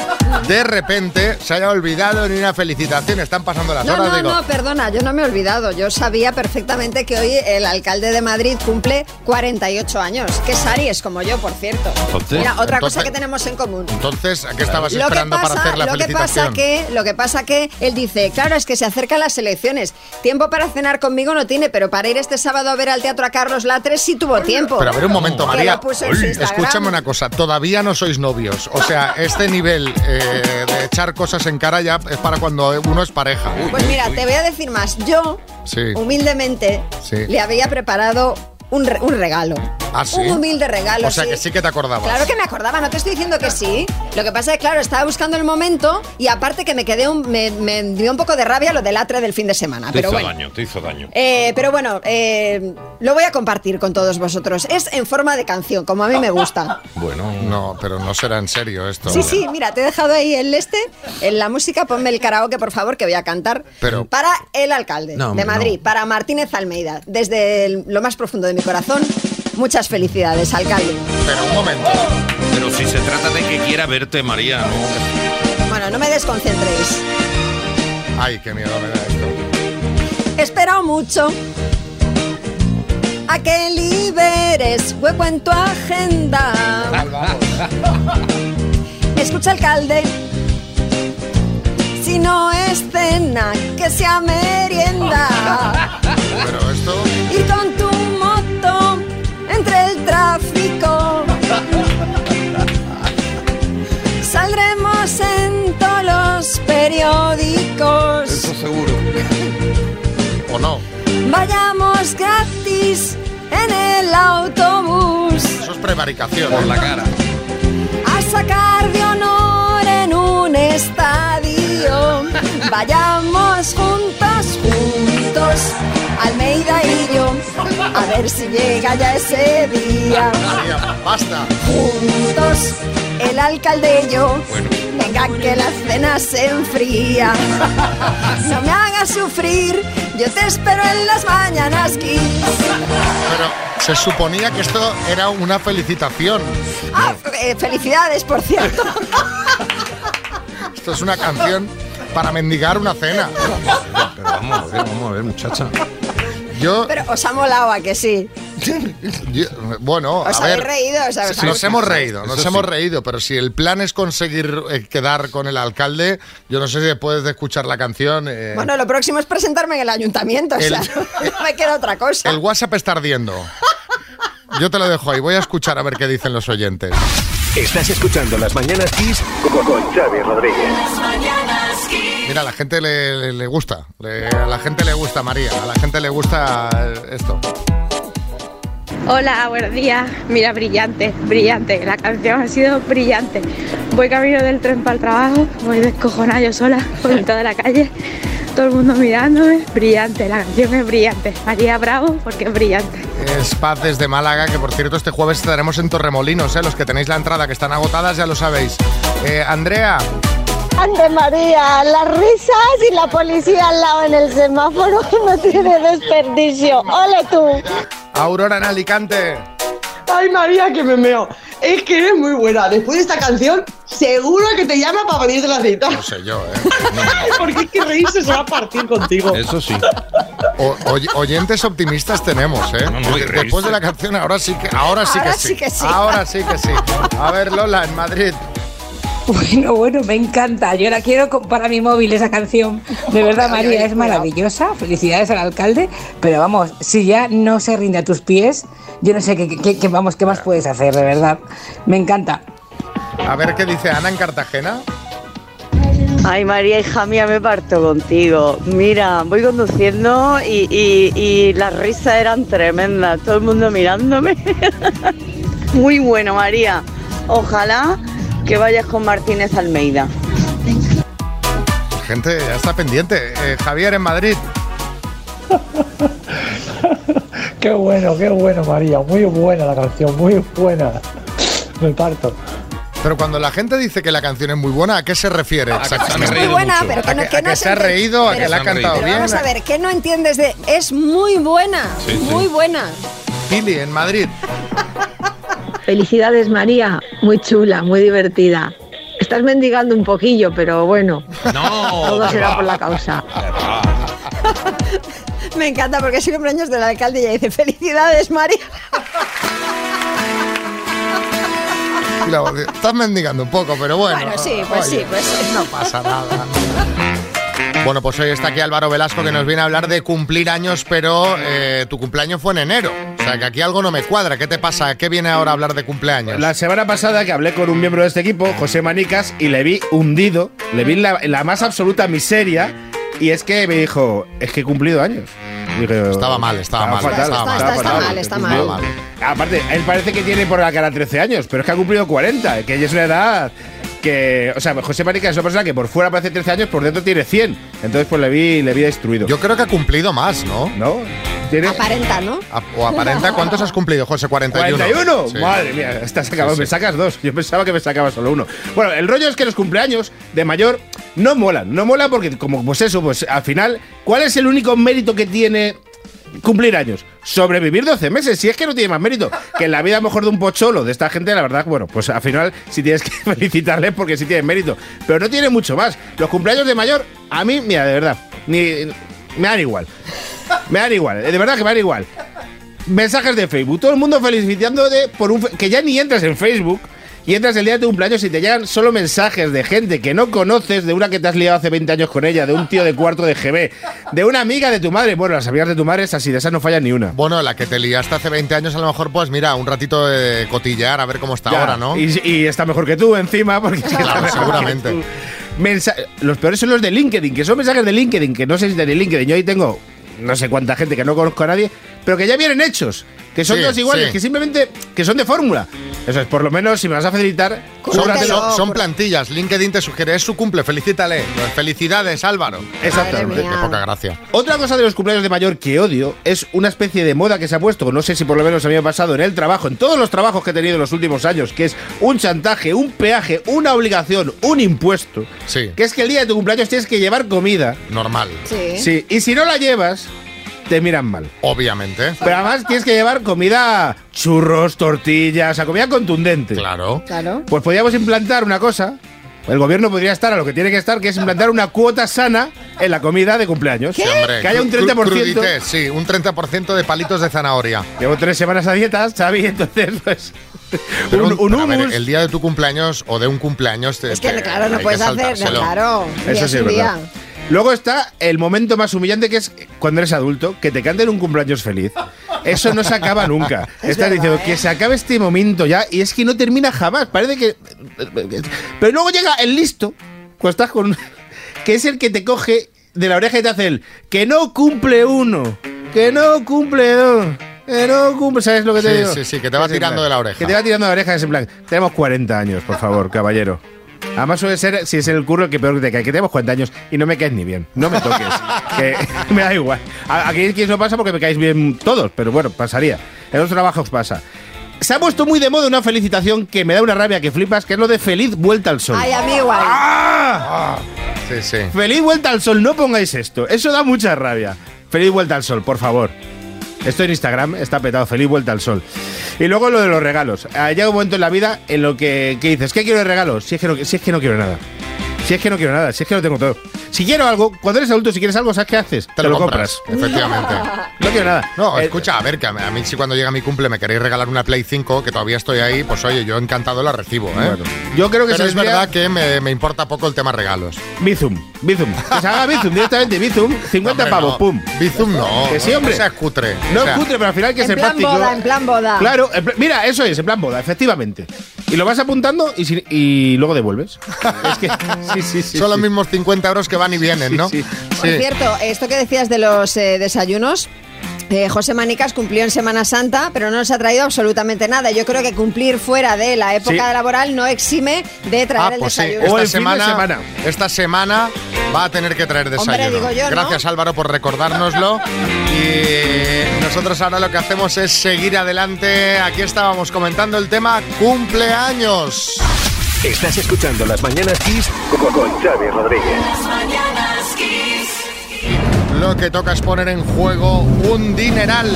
de repente se haya olvidado ni una felicitación. Están pasando las
No,
horas,
no,
digo.
no, perdona, yo no me he olvidado. Yo sabía perfectamente que hoy el alcalde de Madrid cumple 48 años, que es Aries, como yo, por cierto.
Entonces-
Mira, otra cosa que tenemos en común.
Entonces, ¿a qué estabas
Lo que,
esperando
pasa,
para hacer la
lo, que pasa
felicitación?
que, lo que pasa que él dice, claro, es que se acercan las elecciones. Tiempo para cenar conmigo no tiene, pero para ir este sábado a ver al teatro a Carlos Latres sí tuvo tiempo.
Pero a ver un momento, María.
en.
Escúchame una cosa, todavía no sois novios. O sea, este nivel eh, de echar cosas en cara ya es para cuando uno es pareja.
Pues mira, te voy a decir más. Yo,
Sí.
humildemente,
Sí.
le había preparado un, re- un regalo.
¿Ah, sí?
Un humilde regalo.
O sea
sí.
que sí que te acordabas.
Claro que me acordaba, no te estoy diciendo que sí. Lo que pasa es que, claro, estaba buscando el momento y aparte que me quedé un, me, me dio un poco de rabia lo del atre del fin de semana.
Te
Pero
hizo
bueno.
daño, te hizo daño.
Eh, pero bueno, eh, lo voy a compartir con todos vosotros. Es en forma de canción, como a mí me gusta. <laughs>
Bueno, no, pero no será en serio esto.
Sí, sí, mira, te he dejado ahí el este, en la música, ponme el karaoke, por favor, que voy a cantar.
Pero-
Para el alcalde
No,
de Madrid, para Martínez Almeida, desde el- lo más profundo de mi corazón, muchas felicidades, alcalde.
Pero un momento.
Pero si se trata de que quiera verte, María, ¿no?
Bueno, no me desconcentréis.
Ay, qué miedo me da esto.
He esperado mucho a que liberes hueco en tu agenda. <laughs> Escucha, alcalde. Si no es cena, que sea merienda.
Pero esto.
Ir con tu Saldremos en todos los periódicos.
Eso seguro. ¿O no?
Vayamos gratis en el autobús.
Eso es prevaricación. Por la cara.
a sacar de honor en un estadio. <laughs> Vayamos juntos, Almeida y yo, a ver si llega ya ese día.
Basta.
Juntos, el alcalde y yo. Venga que la cena se enfría. <laughs> No me hagas sufrir, yo te espero en las mañanas kiss.
Pero se suponía que esto era una felicitación.
Ah, eh, felicidades, por cierto. <laughs>
Esto es una canción para mendigar una cena. <laughs>
Pero vamos a ver, vamos a ver, muchacha.
Yo,
Pero os ha molado a que sí. <laughs>
yo- bueno,
Os
a
habéis
ver.
reído, os habéis
Nos
reído.
hemos reído, nos
Eso
hemos
sí.
reído, pero si el plan es conseguir eh, quedar con el alcalde, yo no sé si después de escuchar la canción. eh,
Bueno, lo próximo es presentarme en el ayuntamiento, o sea, <laughs> no me queda otra cosa.
el WhatsApp está ardiendo. Yo te lo dejo ahí, voy a escuchar a ver qué dicen los oyentes.
Estás escuchando Las Mañanas Kiss con, con Xavi Rodríguez.
Las mañanas.
Mira, a la gente le, le- le gusta, le- a la gente le gusta María, a la gente le gusta esto.
Hola, buenos días. Mira, brillante, brillante. La canción ha sido brillante. Voy camino del tren para el trabajo, voy descojonada yo sola <laughs> por toda la calle, todo el mundo mirándome. Brillante, la canción es brillante. María Bravo, porque es brillante.
Es Paz desde Málaga, que por cierto este jueves estaremos en Torremolinos, ¿eh? los que tenéis la entrada que están agotadas ya lo sabéis. Eh, Andrea,
Ande María, las risas y la policía al lado en el semáforo no tiene desperdicio. ¡Ole tú!
Aurora en Alicante.
Ay, María, que me meo. Es que eres muy buena. Después de esta canción, seguro que te llama para pedirte la cita.
No sé yo, ¿eh? <laughs>
Porque es que reírse se va a partir contigo.
Eso sí. O- oy- oyentes optimistas tenemos, ¿eh?
no, reírse.
Después de la canción, ahora sí que, ahora sí,
Ahora
que, sí.
sí que sí.
Ahora sí que sí. A ver, Lola, en Madrid. <laughs>
Bueno, bueno, me encanta. Yo la quiero para mi móvil esa canción. De verdad, María, es maravillosa. Felicidades al alcalde. Pero vamos, si ya no se rinde a tus pies, yo no sé qué, qué- qué- vamos, qué más puedes hacer, de verdad. Me encanta.
A ver qué dice Ana en Cartagena.
Ay, María, hija mía, me parto contigo. Mira, voy conduciendo y, y- y las risas eran tremendas, todo el mundo mirándome. <laughs> Muy bueno, María. Ojalá que vayas con Martínez Almeida.
Gente, ya está pendiente. Eh, Javier en Madrid. <laughs>
Qué bueno, qué bueno, María. Muy buena la canción, muy buena. Me parto.
Pero cuando la gente dice que la canción es muy buena, ¿a qué se refiere
Es
exactamente?
muy buena, pero que
¿A
no,
que,
que
a
no
que se ha reído, a que la ha cantado
pero
bien?
Vamos a ver, ¿qué no entiendes de es muy buena?
Sí, sí.
Muy buena.
Pili, en Madrid.
Felicidades María, muy chula, muy divertida. Estás mendigando un poquillo, pero bueno,
No,
todo será por la causa. <laughs>
Me encanta porque es el cumpleaños del alcalde y ella dice felicidades María.
Estás mendigando un poco, pero bueno.
Bueno, sí, pues
oye,
sí, pues sí.
No pasa nada. Bueno, pues hoy está aquí Álvaro Velasco que nos viene a hablar de cumplir años, pero eh, tu cumpleaños fue en enero. O sea, que aquí algo no me cuadra. ¿Qué te pasa? ¿Qué viene ahora a hablar de cumpleaños?
La semana pasada que hablé con un miembro de este equipo, José Manicas, y le vi hundido, le vi en la, en la más absoluta miseria, y es que me dijo, es que he cumplido años.
Estaba mal, estaba mal,
fatal,
estaba mal.
estaba
Está mal.
Aparte, él parece que tiene por la cara 13 años, pero es que ha cumplido 40, que ya es una edad que... O sea, José Manicas es una persona que por fuera parece 13 años, por dentro tiene 100. Entonces, pues le vi, le vi destruido.
Yo creo que ha cumplido más, ¿no?
¿No? ¿Tiene?
Aparenta, ¿no?
A- O aparenta, <laughs> ¿cuántos has cumplido, José? 41.
¿41?
Sí.
Madre mía, estás acabado.
Sí, sí.
Me sacas dos. Yo pensaba que me sacaba solo uno. Bueno, el rollo es que los cumpleaños de mayor no molan. No molan porque, como pues eso, pues al final, ¿cuál es el único mérito que tiene cumplir años? Sobrevivir 12 meses. Si es que no tiene más mérito que en la vida a lo mejor de un pocholo de esta gente, la verdad, bueno, pues al final sí tienes que <laughs> felicitarles porque sí tienen mérito. Pero no tiene mucho más. Los cumpleaños de mayor, a mí, mira, de verdad, ni, me dan igual. Me dan igual, de verdad que me dan igual mensajes de Facebook, todo el mundo felicitándote por un que ya ni entras en Facebook y entras el día de tu cumpleaños y te llegan solo mensajes de gente que no conoces, de una que te has liado hace 20 años con ella, de un tío de cuarto de GB, de una amiga de tu madre. Bueno, las amigas de tu madre, es así, de esas no fallan ni una.
Bueno, la que te liaste hace 20 años, a lo mejor, pues mira, un ratito de cotillear, a ver cómo está
Ya,
ahora, ¿no?
Y, y está mejor que tú encima, porque
Claro, seguramente.
Mensa- los peores son los de LinkedIn, que son mensajes de LinkedIn, que no sé si de LinkedIn. Yo ahí tengo no sé cuánta gente que no conozco a nadie, pero que ya vienen hechos, que son
Sí,
todos iguales,
sí.
que simplemente que son de fórmula. Eso es, por lo menos, si me vas a facilitar,
Son, son- son plantillas. LinkedIn te sugiere, es su cumple, felicítale. Felicidades, Álvaro.
Exactamente.
Qué poca gracia.
Otra cosa de los cumpleaños de mayor que odio es una especie de moda que se ha puesto, no sé si por lo menos a mí me ha pasado en el trabajo, en todos los trabajos que he tenido en los últimos años, que es un chantaje, un peaje, una obligación, un impuesto.
Sí.
Que es que el día de tu cumpleaños tienes que llevar comida.
Normal.
Sí.
Sí, y si no la llevas, te miran mal.
Obviamente.
Pero además tienes que llevar comida, churros, tortillas, o sea, comida contundente.
Claro.
Claro.
Pues podríamos implantar una cosa. El gobierno podría estar a lo que tiene que estar, que es implantar una cuota sana en la comida de cumpleaños.
Sí, hombre.
Que haya un
Cru-
30%.
crudité, sí, un 30% de palitos de zanahoria.
Llevo tres semanas a dieta, Xavi, entonces pues...
Pero
un, un
ver, el día de tu cumpleaños o de un cumpleaños. te-
Es que claro, no puedes hacer, claro.
Eso sí
es
es
un
verdad. Luego está el momento más humillante que es cuando eres adulto, que te canten un cumpleaños feliz. Eso no se acaba nunca. <laughs>
Es
Estás
verdad,
diciendo
¿eh?
que se acabe este momento ya y es que no termina jamás. Parece que. Pero luego llega el listo, cuando estás con. que es el que te coge de la oreja y te hace el. que no cumple uno, que no cumple dos. Eh, no cumple, ¿sabes lo que te
Sí,
digo?
sí, sí, que te va tirando
plan-
de la oreja.
Que te va tirando de la oreja, es en plan, tenemos 40 años, por favor, caballero. Además suele ser, si es el curro, el que peor que te cae, que tenemos 40 años y no me caes ni bien, no me toques, <laughs> que <laughs> me da igual. Aquí aquí eso pasa porque me caéis bien todos, pero bueno, pasaría. En los trabajos pasa. Se ha puesto muy de moda una felicitación que me da una rabia que flipas, que es lo de feliz vuelta al sol.
Ay, a mí igual.
¡Ah!
Sí, sí.
Feliz vuelta al sol, no pongáis esto. Eso da mucha rabia. Feliz vuelta al sol, por favor. Esto en Instagram está petado, feliz vuelta al sol. Y luego lo de los regalos. Llega un momento en la vida en lo que, que dices, ¿qué quiero de regalos? Si es, que no, si es que no quiero nada. Si es que no quiero nada, si es que lo tengo todo. Si quiero algo, cuando eres adulto, si quieres algo, ¿sabes qué haces?
Te, lo compras, efectivamente. <laughs>
No quiero nada.
No,
Eh,
escucha, a ver, que a mí, si cuando llega mi cumple me queréis regalar una Play 5, que todavía estoy ahí, pues oye, yo encantado la recibo, ¿eh?
Yo creo que
Pero es verdad que me, me importa poco el tema regalos.
Bizum, Bizum. Que se haga Bizum directamente, Bizum, 50
Hombre,
pavos,
no.
pum.
Bizum no.
Que sí, hombre.
No seas cutre.
No
O sea,
es cutre, pero al final hay que
En
ser
plan
práctico.
boda, en plan boda.
Claro, en mira, eso es, en plan boda, efectivamente. Y lo vas apuntando y, si- y luego devuelves. <laughs> es que, sí, sí, sí.
Son los mismos 50 euros que van y vienen, ¿no? Sí.
Por cierto, esto que decías de los eh, desayunos. eh, José Manicas cumplió en Semana Santa, pero no nos ha traído absolutamente nada. Yo creo que cumplir fuera de la época
Sí.
laboral no exime de traer
Ah,
el
pues sí,
desayuno.
esta semana, esta semana va a tener que traer
Hombre,
desayuno.
digo yo, ¿no?
Gracias Álvaro por recordárnoslo. Y nosotros ahora lo que hacemos es seguir adelante. Aquí estábamos comentando el tema cumpleaños.
Estás escuchando Las Mañanas Kiss con, con Xavi Rodríguez.
Las mañanas Kiss.
Lo que toca es poner en juego un dineral.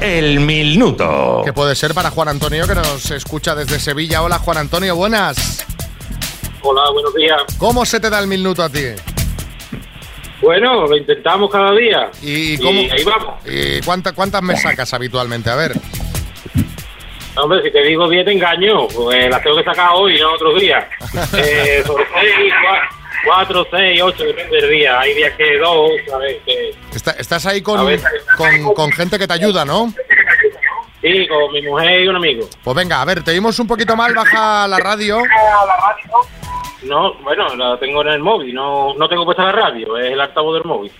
El minuto.
Que puede ser para Juan Antonio que nos escucha desde Sevilla. Hola Juan Antonio, buenas.
Hola, buenos días.
¿Cómo se te da el minuto a ti?
Bueno, lo intentamos cada día.
¿Y cómo?
ahí vamos.
¿Y cuánta- cuántas me sacas habitualmente? A ver.
Hombre, si te digo 10 te engaño. Pues las tengo que sacar hoy, no otros días. <laughs> Eh, sobre 6, 4, 6, 8, depende del día. Hay días que 2, ¿sabes? Que,
Está- estás ahí con,
ver.
con, con gente que te ayuda, ¿no?
sí, con mi mujer y un amigo.
Pues venga, a ver, te oímos un poquito mal, baja la radio.
No, bueno, la tengo en el móvil. No, no tengo puesta la radio, es el altavoz del móvil.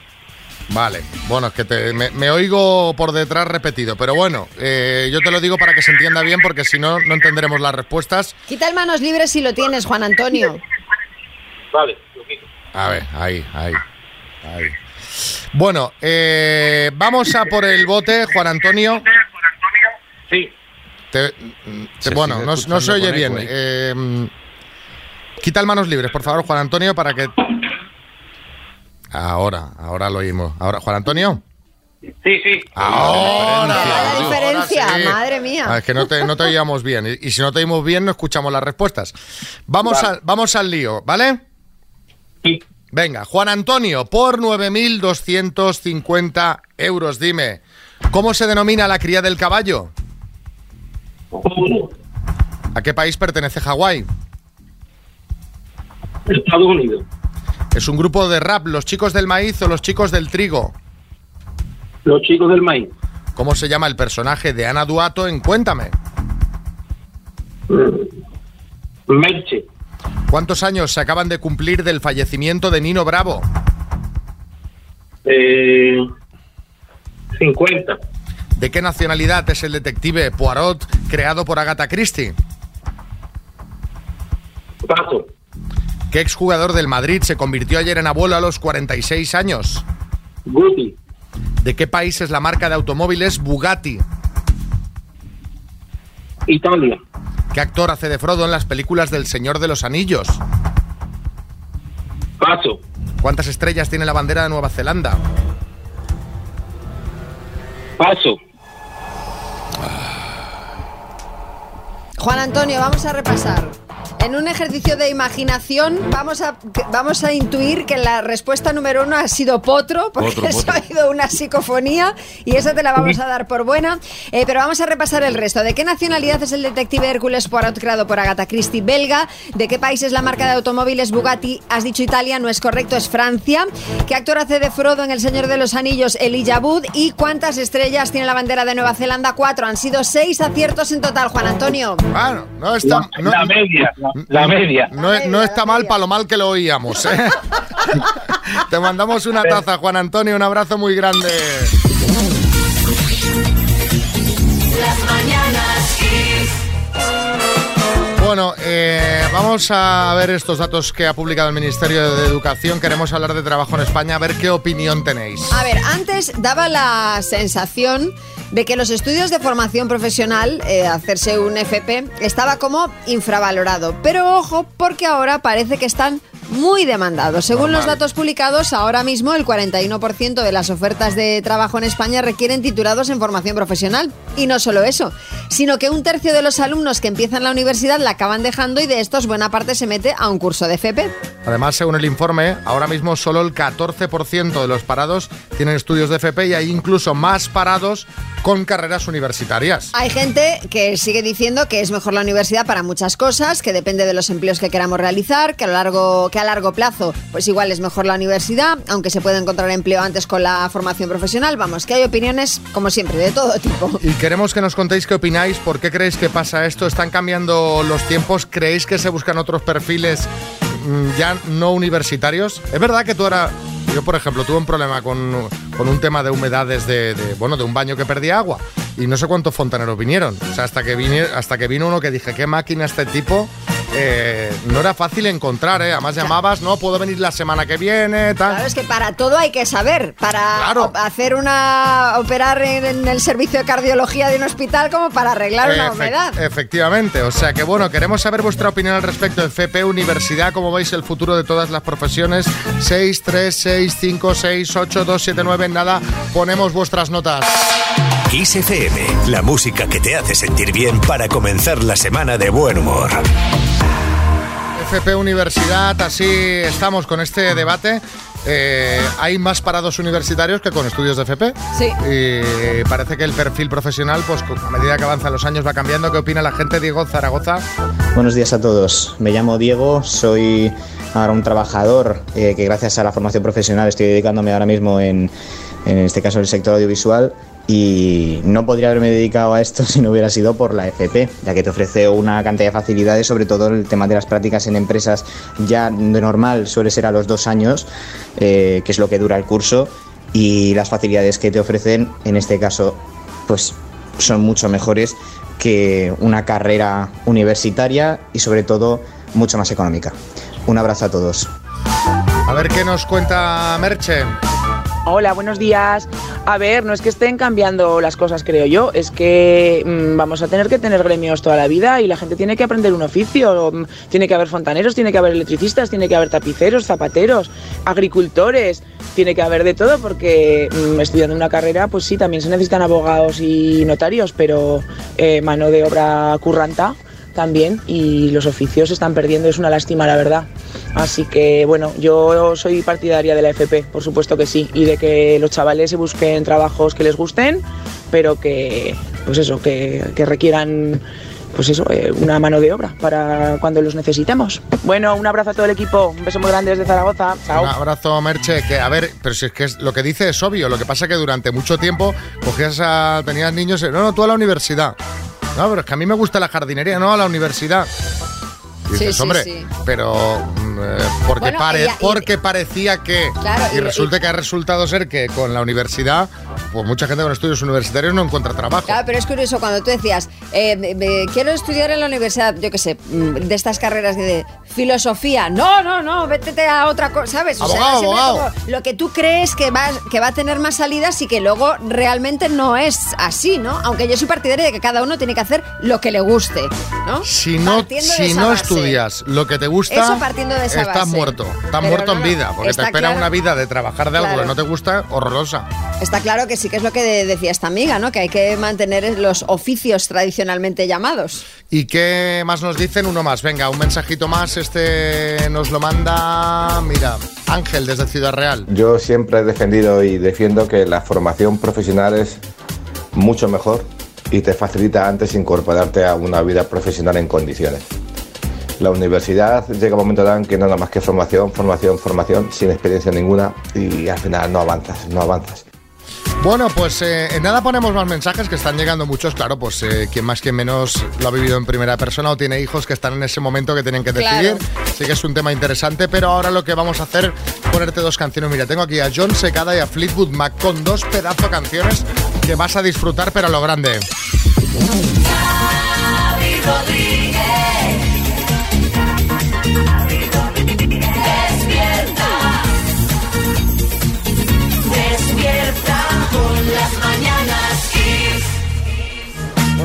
Vale, bueno, es que te- me, me oigo por detrás repetido, pero bueno, eh, yo te lo digo para que se entienda bien porque si no, no entenderemos las respuestas.
Quita el manos libres si lo tienes, Juan Antonio.
Vale, lo quito.
A ver, ahí, ahí, ahí. Bueno, eh, vamos a por el bote, Juan Antonio.
Sí.
Te- bueno, no, se oye bien.
Eh,
quita el manos libres, por favor, Juan Antonio, para que... Ahora, ahora lo oímos. Ahora, Juan Antonio.
Sí, sí.
Ahora.
La diferencia,
Ahora sí.
madre mía.
Ah, es que no te, no te oíamos bien. Y, y si no te oímos bien, no escuchamos las respuestas. Vamos,
Vale.
al, vamos al lío, ¿vale? Venga, Juan Antonio, por 9.250 euros, dime, ¿cómo se denomina la cría del caballo? ¿A qué país pertenece Hawái?
Estados Unidos.
¿Es un grupo de rap, los chicos del maíz o los chicos del trigo?
Los chicos del maíz.
¿Cómo se llama el personaje de Ana Duato en Cuéntame?
Merche.
¿Cuántos años se acaban de cumplir del fallecimiento de Nino Bravo?
Eh, 50.
¿De qué nacionalidad es el detective Poirot creado por Agatha Christie?
Paso.
¿Qué exjugador del Madrid se convirtió ayer en abuelo a los 46 años?
Guti.
¿De qué país es la marca de automóviles Bugatti?
Italia.
¿Qué actor hace de Frodo en las películas del Señor de los Anillos?
Paso.
¿Cuántas estrellas tiene la bandera de Nueva Zelanda?
Paso.
Juan Antonio, vamos a repasar. En un ejercicio de imaginación vamos a, vamos a intuir que la respuesta número uno ha sido potro, porque
Potro, <laughs> potro.
ha oído una psicofonía y esa te la vamos a dar por buena. Eh, pero vamos a repasar el resto. ¿De qué nacionalidad es el detective Hércules Poirot creado por Agatha Christie? Belga. ¿De qué país es la marca de automóviles Bugatti? Has dicho Italia, no es correcto, es Francia. ¿Qué actor hace de Frodo en El Señor de los Anillos? Elijah Wood. ¿Y cuántas estrellas tiene la bandera de Nueva Zelanda? Cuatro. Han sido seis aciertos en total, Juan Antonio.
Bueno, no está... No-
la media. La, la media.
No, no está mal para lo mal que lo oíamos. ¿eh? <laughs> Te mandamos una taza, Juan Antonio, un abrazo muy grande. Las mañanas bueno, eh, vamos a ver estos datos que ha publicado el Ministerio de Educación. Queremos hablar de trabajo en España, a ver qué opinión tenéis.
A ver, antes daba la sensación de que los estudios de formación profesional, eh, hacerse un FP, estaba como infravalorado. Pero ojo, porque ahora parece que están muy demandados. Según los datos publicados, ahora mismo el 41% de las ofertas de trabajo en España requieren titulados en formación profesional. Y no solo eso, sino que un tercio de los alumnos que empiezan la universidad la acaban dejando y de estos buena parte se mete a un curso de FP.
Además, según el informe, ahora mismo solo el 14% de los parados tienen estudios de FP y hay incluso más parados con carreras universitarias.
Hay gente que sigue diciendo que es mejor la universidad para muchas cosas, que depende de los empleos que queramos realizar, que a, lo largo, que a largo plazo pues igual es mejor la universidad, aunque se puede encontrar empleo antes con la formación profesional. Vamos, que hay opiniones, como siempre, de todo tipo.
Y queremos que nos contéis qué opináis, por qué creéis que pasa esto, están cambiando los tiempos, creéis que se buscan otros perfiles mm, ya no universitarios. Es verdad que tú ahora, yo por ejemplo, tuve un problema con, con un tema de humedades de, bueno, de un baño que perdía agua y no sé cuántos fontaneros vinieron. O sea, hasta que, vine, hasta que vino uno que dije, ¿qué máquina este tipo? Eh, no era fácil encontrar, ¿eh? Además llamabas, no, puedo venir la semana que viene, tal.
Claro, es que para todo hay que saber. Para
Claro.
hacer una. operar en, en el servicio de cardiología de un hospital como para arreglar una humedad.
Efectivamente, o sea que bueno, queremos saber vuestra opinión al respecto de FP Universidad, cómo veis el futuro de todas las profesiones. 6, 3, 6, 5, 6, 8, 2, 7, 9, nada, ponemos vuestras notas.
Kiss FM, la música que te hace sentir bien para comenzar la semana de buen humor.
FP Universidad, así estamos con este debate. Eh, hay más parados universitarios que con estudios de FP.
Sí.
Y parece que el perfil profesional, pues a medida que avanzan los años, va cambiando. ¿Qué opina la gente? Diego Zaragoza.
Buenos días a todos. Me llamo Diego, soy ahora un trabajador eh, que gracias a la formación profesional estoy dedicándome ahora mismo en, en este caso el sector audiovisual y no podría haberme dedicado a esto <laughs> si no hubiera sido por la FP, ya que te ofrece una cantidad de facilidades, sobre todo el tema de las prácticas en empresas ya de normal suele ser a los dos años, eh, que es lo que dura el curso, y las facilidades que te ofrecen en este caso pues son mucho mejores que una carrera universitaria y sobre todo mucho más económica. Un abrazo a todos.
A ver qué nos cuenta Merche.
Hola, buenos días. A ver, no es que estén cambiando las cosas, creo yo, es que mm, vamos a tener que tener gremios toda la vida y la gente tiene que aprender un oficio. Mm, Tiene que haber fontaneros, tiene que haber electricistas, tiene que haber tapiceros, zapateros, agricultores, tiene que haber de todo porque mm, estudiando una carrera, pues sí, también se necesitan abogados y notarios, pero eh, mano de obra curranta también y los oficios están perdiendo, es una lástima la verdad. Así que bueno, yo soy partidaria de la FP, por supuesto que sí, y de que los chavales se busquen trabajos que les gusten, pero que pues eso, que, que requieran pues eso, eh, una mano de obra para cuando los necesitemos. Bueno, un abrazo a todo el equipo, un beso muy grande desde Zaragoza. Chao.
Un abrazo, Merche. Que, a ver, pero si es que es- lo que dice es obvio. Lo que pasa que durante mucho tiempo cogías a. tenías niños. No, no, tú a la universidad. No, pero es que a mí me gusta la jardinería, no a la universidad. Y
Sí,
dices,
sí,
hombre,
sí.
pero eh, porque,
Bueno,
pare-
y-
porque parecía que
Claro,
y,
y-
resulta que ha resultado ser que con la universidad, pues mucha gente con estudios universitarios no encuentra trabajo.
Claro, pero es curioso cuando tú decías, eh, quiero estudiar en la universidad, yo qué sé, mm, de estas carreras de filosofía. No, no, no, vete a otra cosa, ¿sabes?
Abogado,
siempre
abogado.
lo que tú crees que va, que va a tener más salidas y que luego realmente no es así, ¿no? Aunque yo soy partidaria de que cada uno tiene que hacer lo que le guste, ¿no?
Si no, si no
base.
estudias lo que te gusta,
Eso partiendo de esa
estás
base.
muerto. Estás
Pero
muerto
no,
en vida, porque te
está
espera
claro.
una vida de trabajar de algo
Claro.
que no te gusta horrorosa.
Está claro que sí que es lo que de- decía esta amiga, ¿no? Que hay que mantener los oficios tradicionalmente llamados.
¿Y qué más nos dicen? Uno más. Venga, un mensajito más. Este nos lo manda, mira, Ángel desde Ciudad Real.
Yo siempre he defendido y defiendo que la formación profesional es mucho mejor y te facilita antes incorporarte a una vida profesional en condiciones. La universidad llega un momento dado en que no nada más que formación, formación, formación, sin experiencia ninguna y al final no avanzas, no avanzas.
Bueno, pues eh, en nada ponemos más mensajes que están llegando muchos. Claro, pues eh, quien más, quien menos lo ha vivido en primera persona o tiene hijos que están en ese momento que tienen que decidir.
Claro.
Sí que es un tema interesante, pero ahora lo que vamos a hacer es ponerte dos canciones. Mira, tengo aquí a John Secada y a Fleetwood Mac con dos pedazo canciones que vas a disfrutar, pero a lo grande.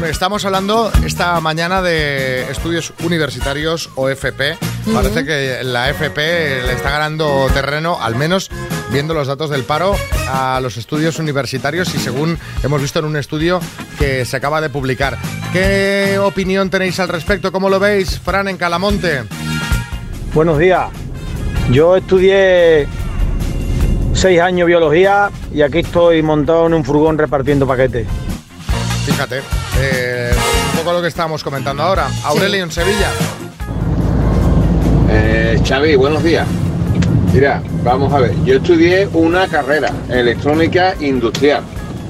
Estamos hablando esta mañana de estudios universitarios o FP. Parece que la FP le está ganando terreno, al menos viendo los datos del paro, a los estudios universitarios y según hemos visto en un estudio que se acaba de publicar. ¿Qué opinión tenéis al respecto? ¿Cómo lo veis, Fran, en Calamonte?
Buenos días. Yo estudié seis años biología y aquí estoy montado en un furgón repartiendo paquetes.
Fíjate, eh, un poco lo que estábamos comentando ahora. Aurelio en Sevilla.
Eh, Xavi, buenos días. Mira, vamos a ver, yo estudié una carrera, electrónica industrial.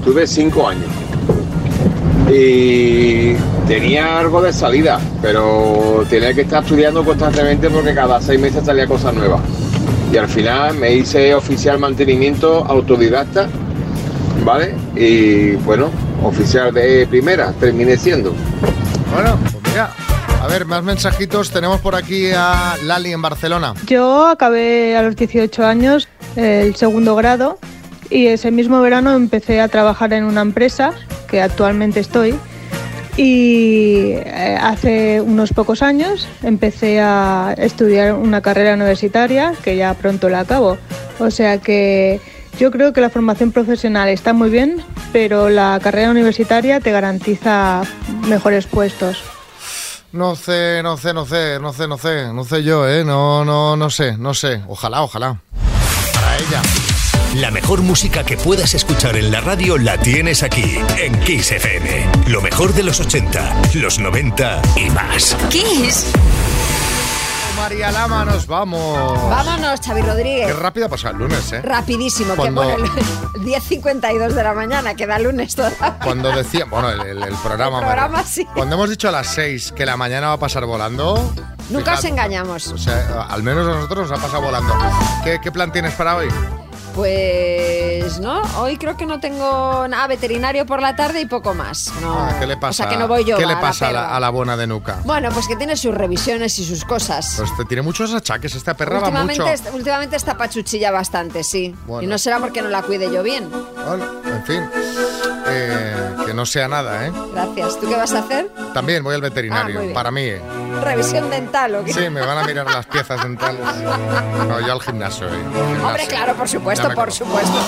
Tuve cinco años. Y tenía algo de salida, pero tenía que estar estudiando constantemente porque cada seis meses salía cosas nuevas. Y al final me hice oficial mantenimiento autodidacta, ¿vale? Y bueno, oficial de primera, terminé siendo.
Bueno, pues mira, a ver, más mensajitos. Tenemos por aquí a Lali en Barcelona.
Yo acabé a los 18 años el segundo grado y ese mismo verano empecé a trabajar en una empresa que actualmente estoy y eh, hace unos pocos años empecé a estudiar una carrera universitaria que ya pronto la acabo. O sea que yo creo que la formación profesional está muy bien, pero la carrera universitaria te garantiza mejores puestos.
No sé, no sé, no sé, no sé, no sé, no sé yo, ¿eh? No, no, no sé, no sé. Ojalá, ojalá. Para ella.
La mejor música que puedas escuchar en la radio la tienes aquí, en Kiss FM. Lo mejor de los 80, los 90 y más.
Kiss.
María Lama, nos vamos.
Vámonos, Xavi Rodríguez.
Qué rápido pasa el lunes, ¿eh?
Rapidísimo,
Cuando-
que bueno, el 10.52 de la mañana, queda lunes todavía.
Cuando decía, bueno, el, el- el programa.
El programa, sí.
Cuando hemos dicho a las 6 que la mañana va a pasar volando.
Nunca os engañamos.
O sea, al menos a nosotros nos ha pasado volando. ¿Qué, qué plan tienes para hoy?
Pues no, hoy creo que no tengo nada veterinario por la tarde y poco más. No.
Ah, ¿Qué le pasa?
O sea que no voy yo.
¿Qué le
a la
pasa a la, a la buena de Nuca?
Bueno, pues que tiene sus revisiones y sus cosas.
Pues te tiene muchos achaques, esta perra va
últimamente,
mucho.
est- últimamente está pachuchilla bastante, sí.
Bueno.
Y no será porque no la cuide yo bien.
Bueno, en fin. Eh, no sea nada, ¿eh?
Gracias. ¿Tú qué vas a hacer?
También voy al veterinario,
ah,
para mí.
¿Revisión dental o qué?
Sí, me van a mirar las piezas dentales. No, yo al gimnasio, ¿eh?
Hombre, claro, por supuesto, por supuesto.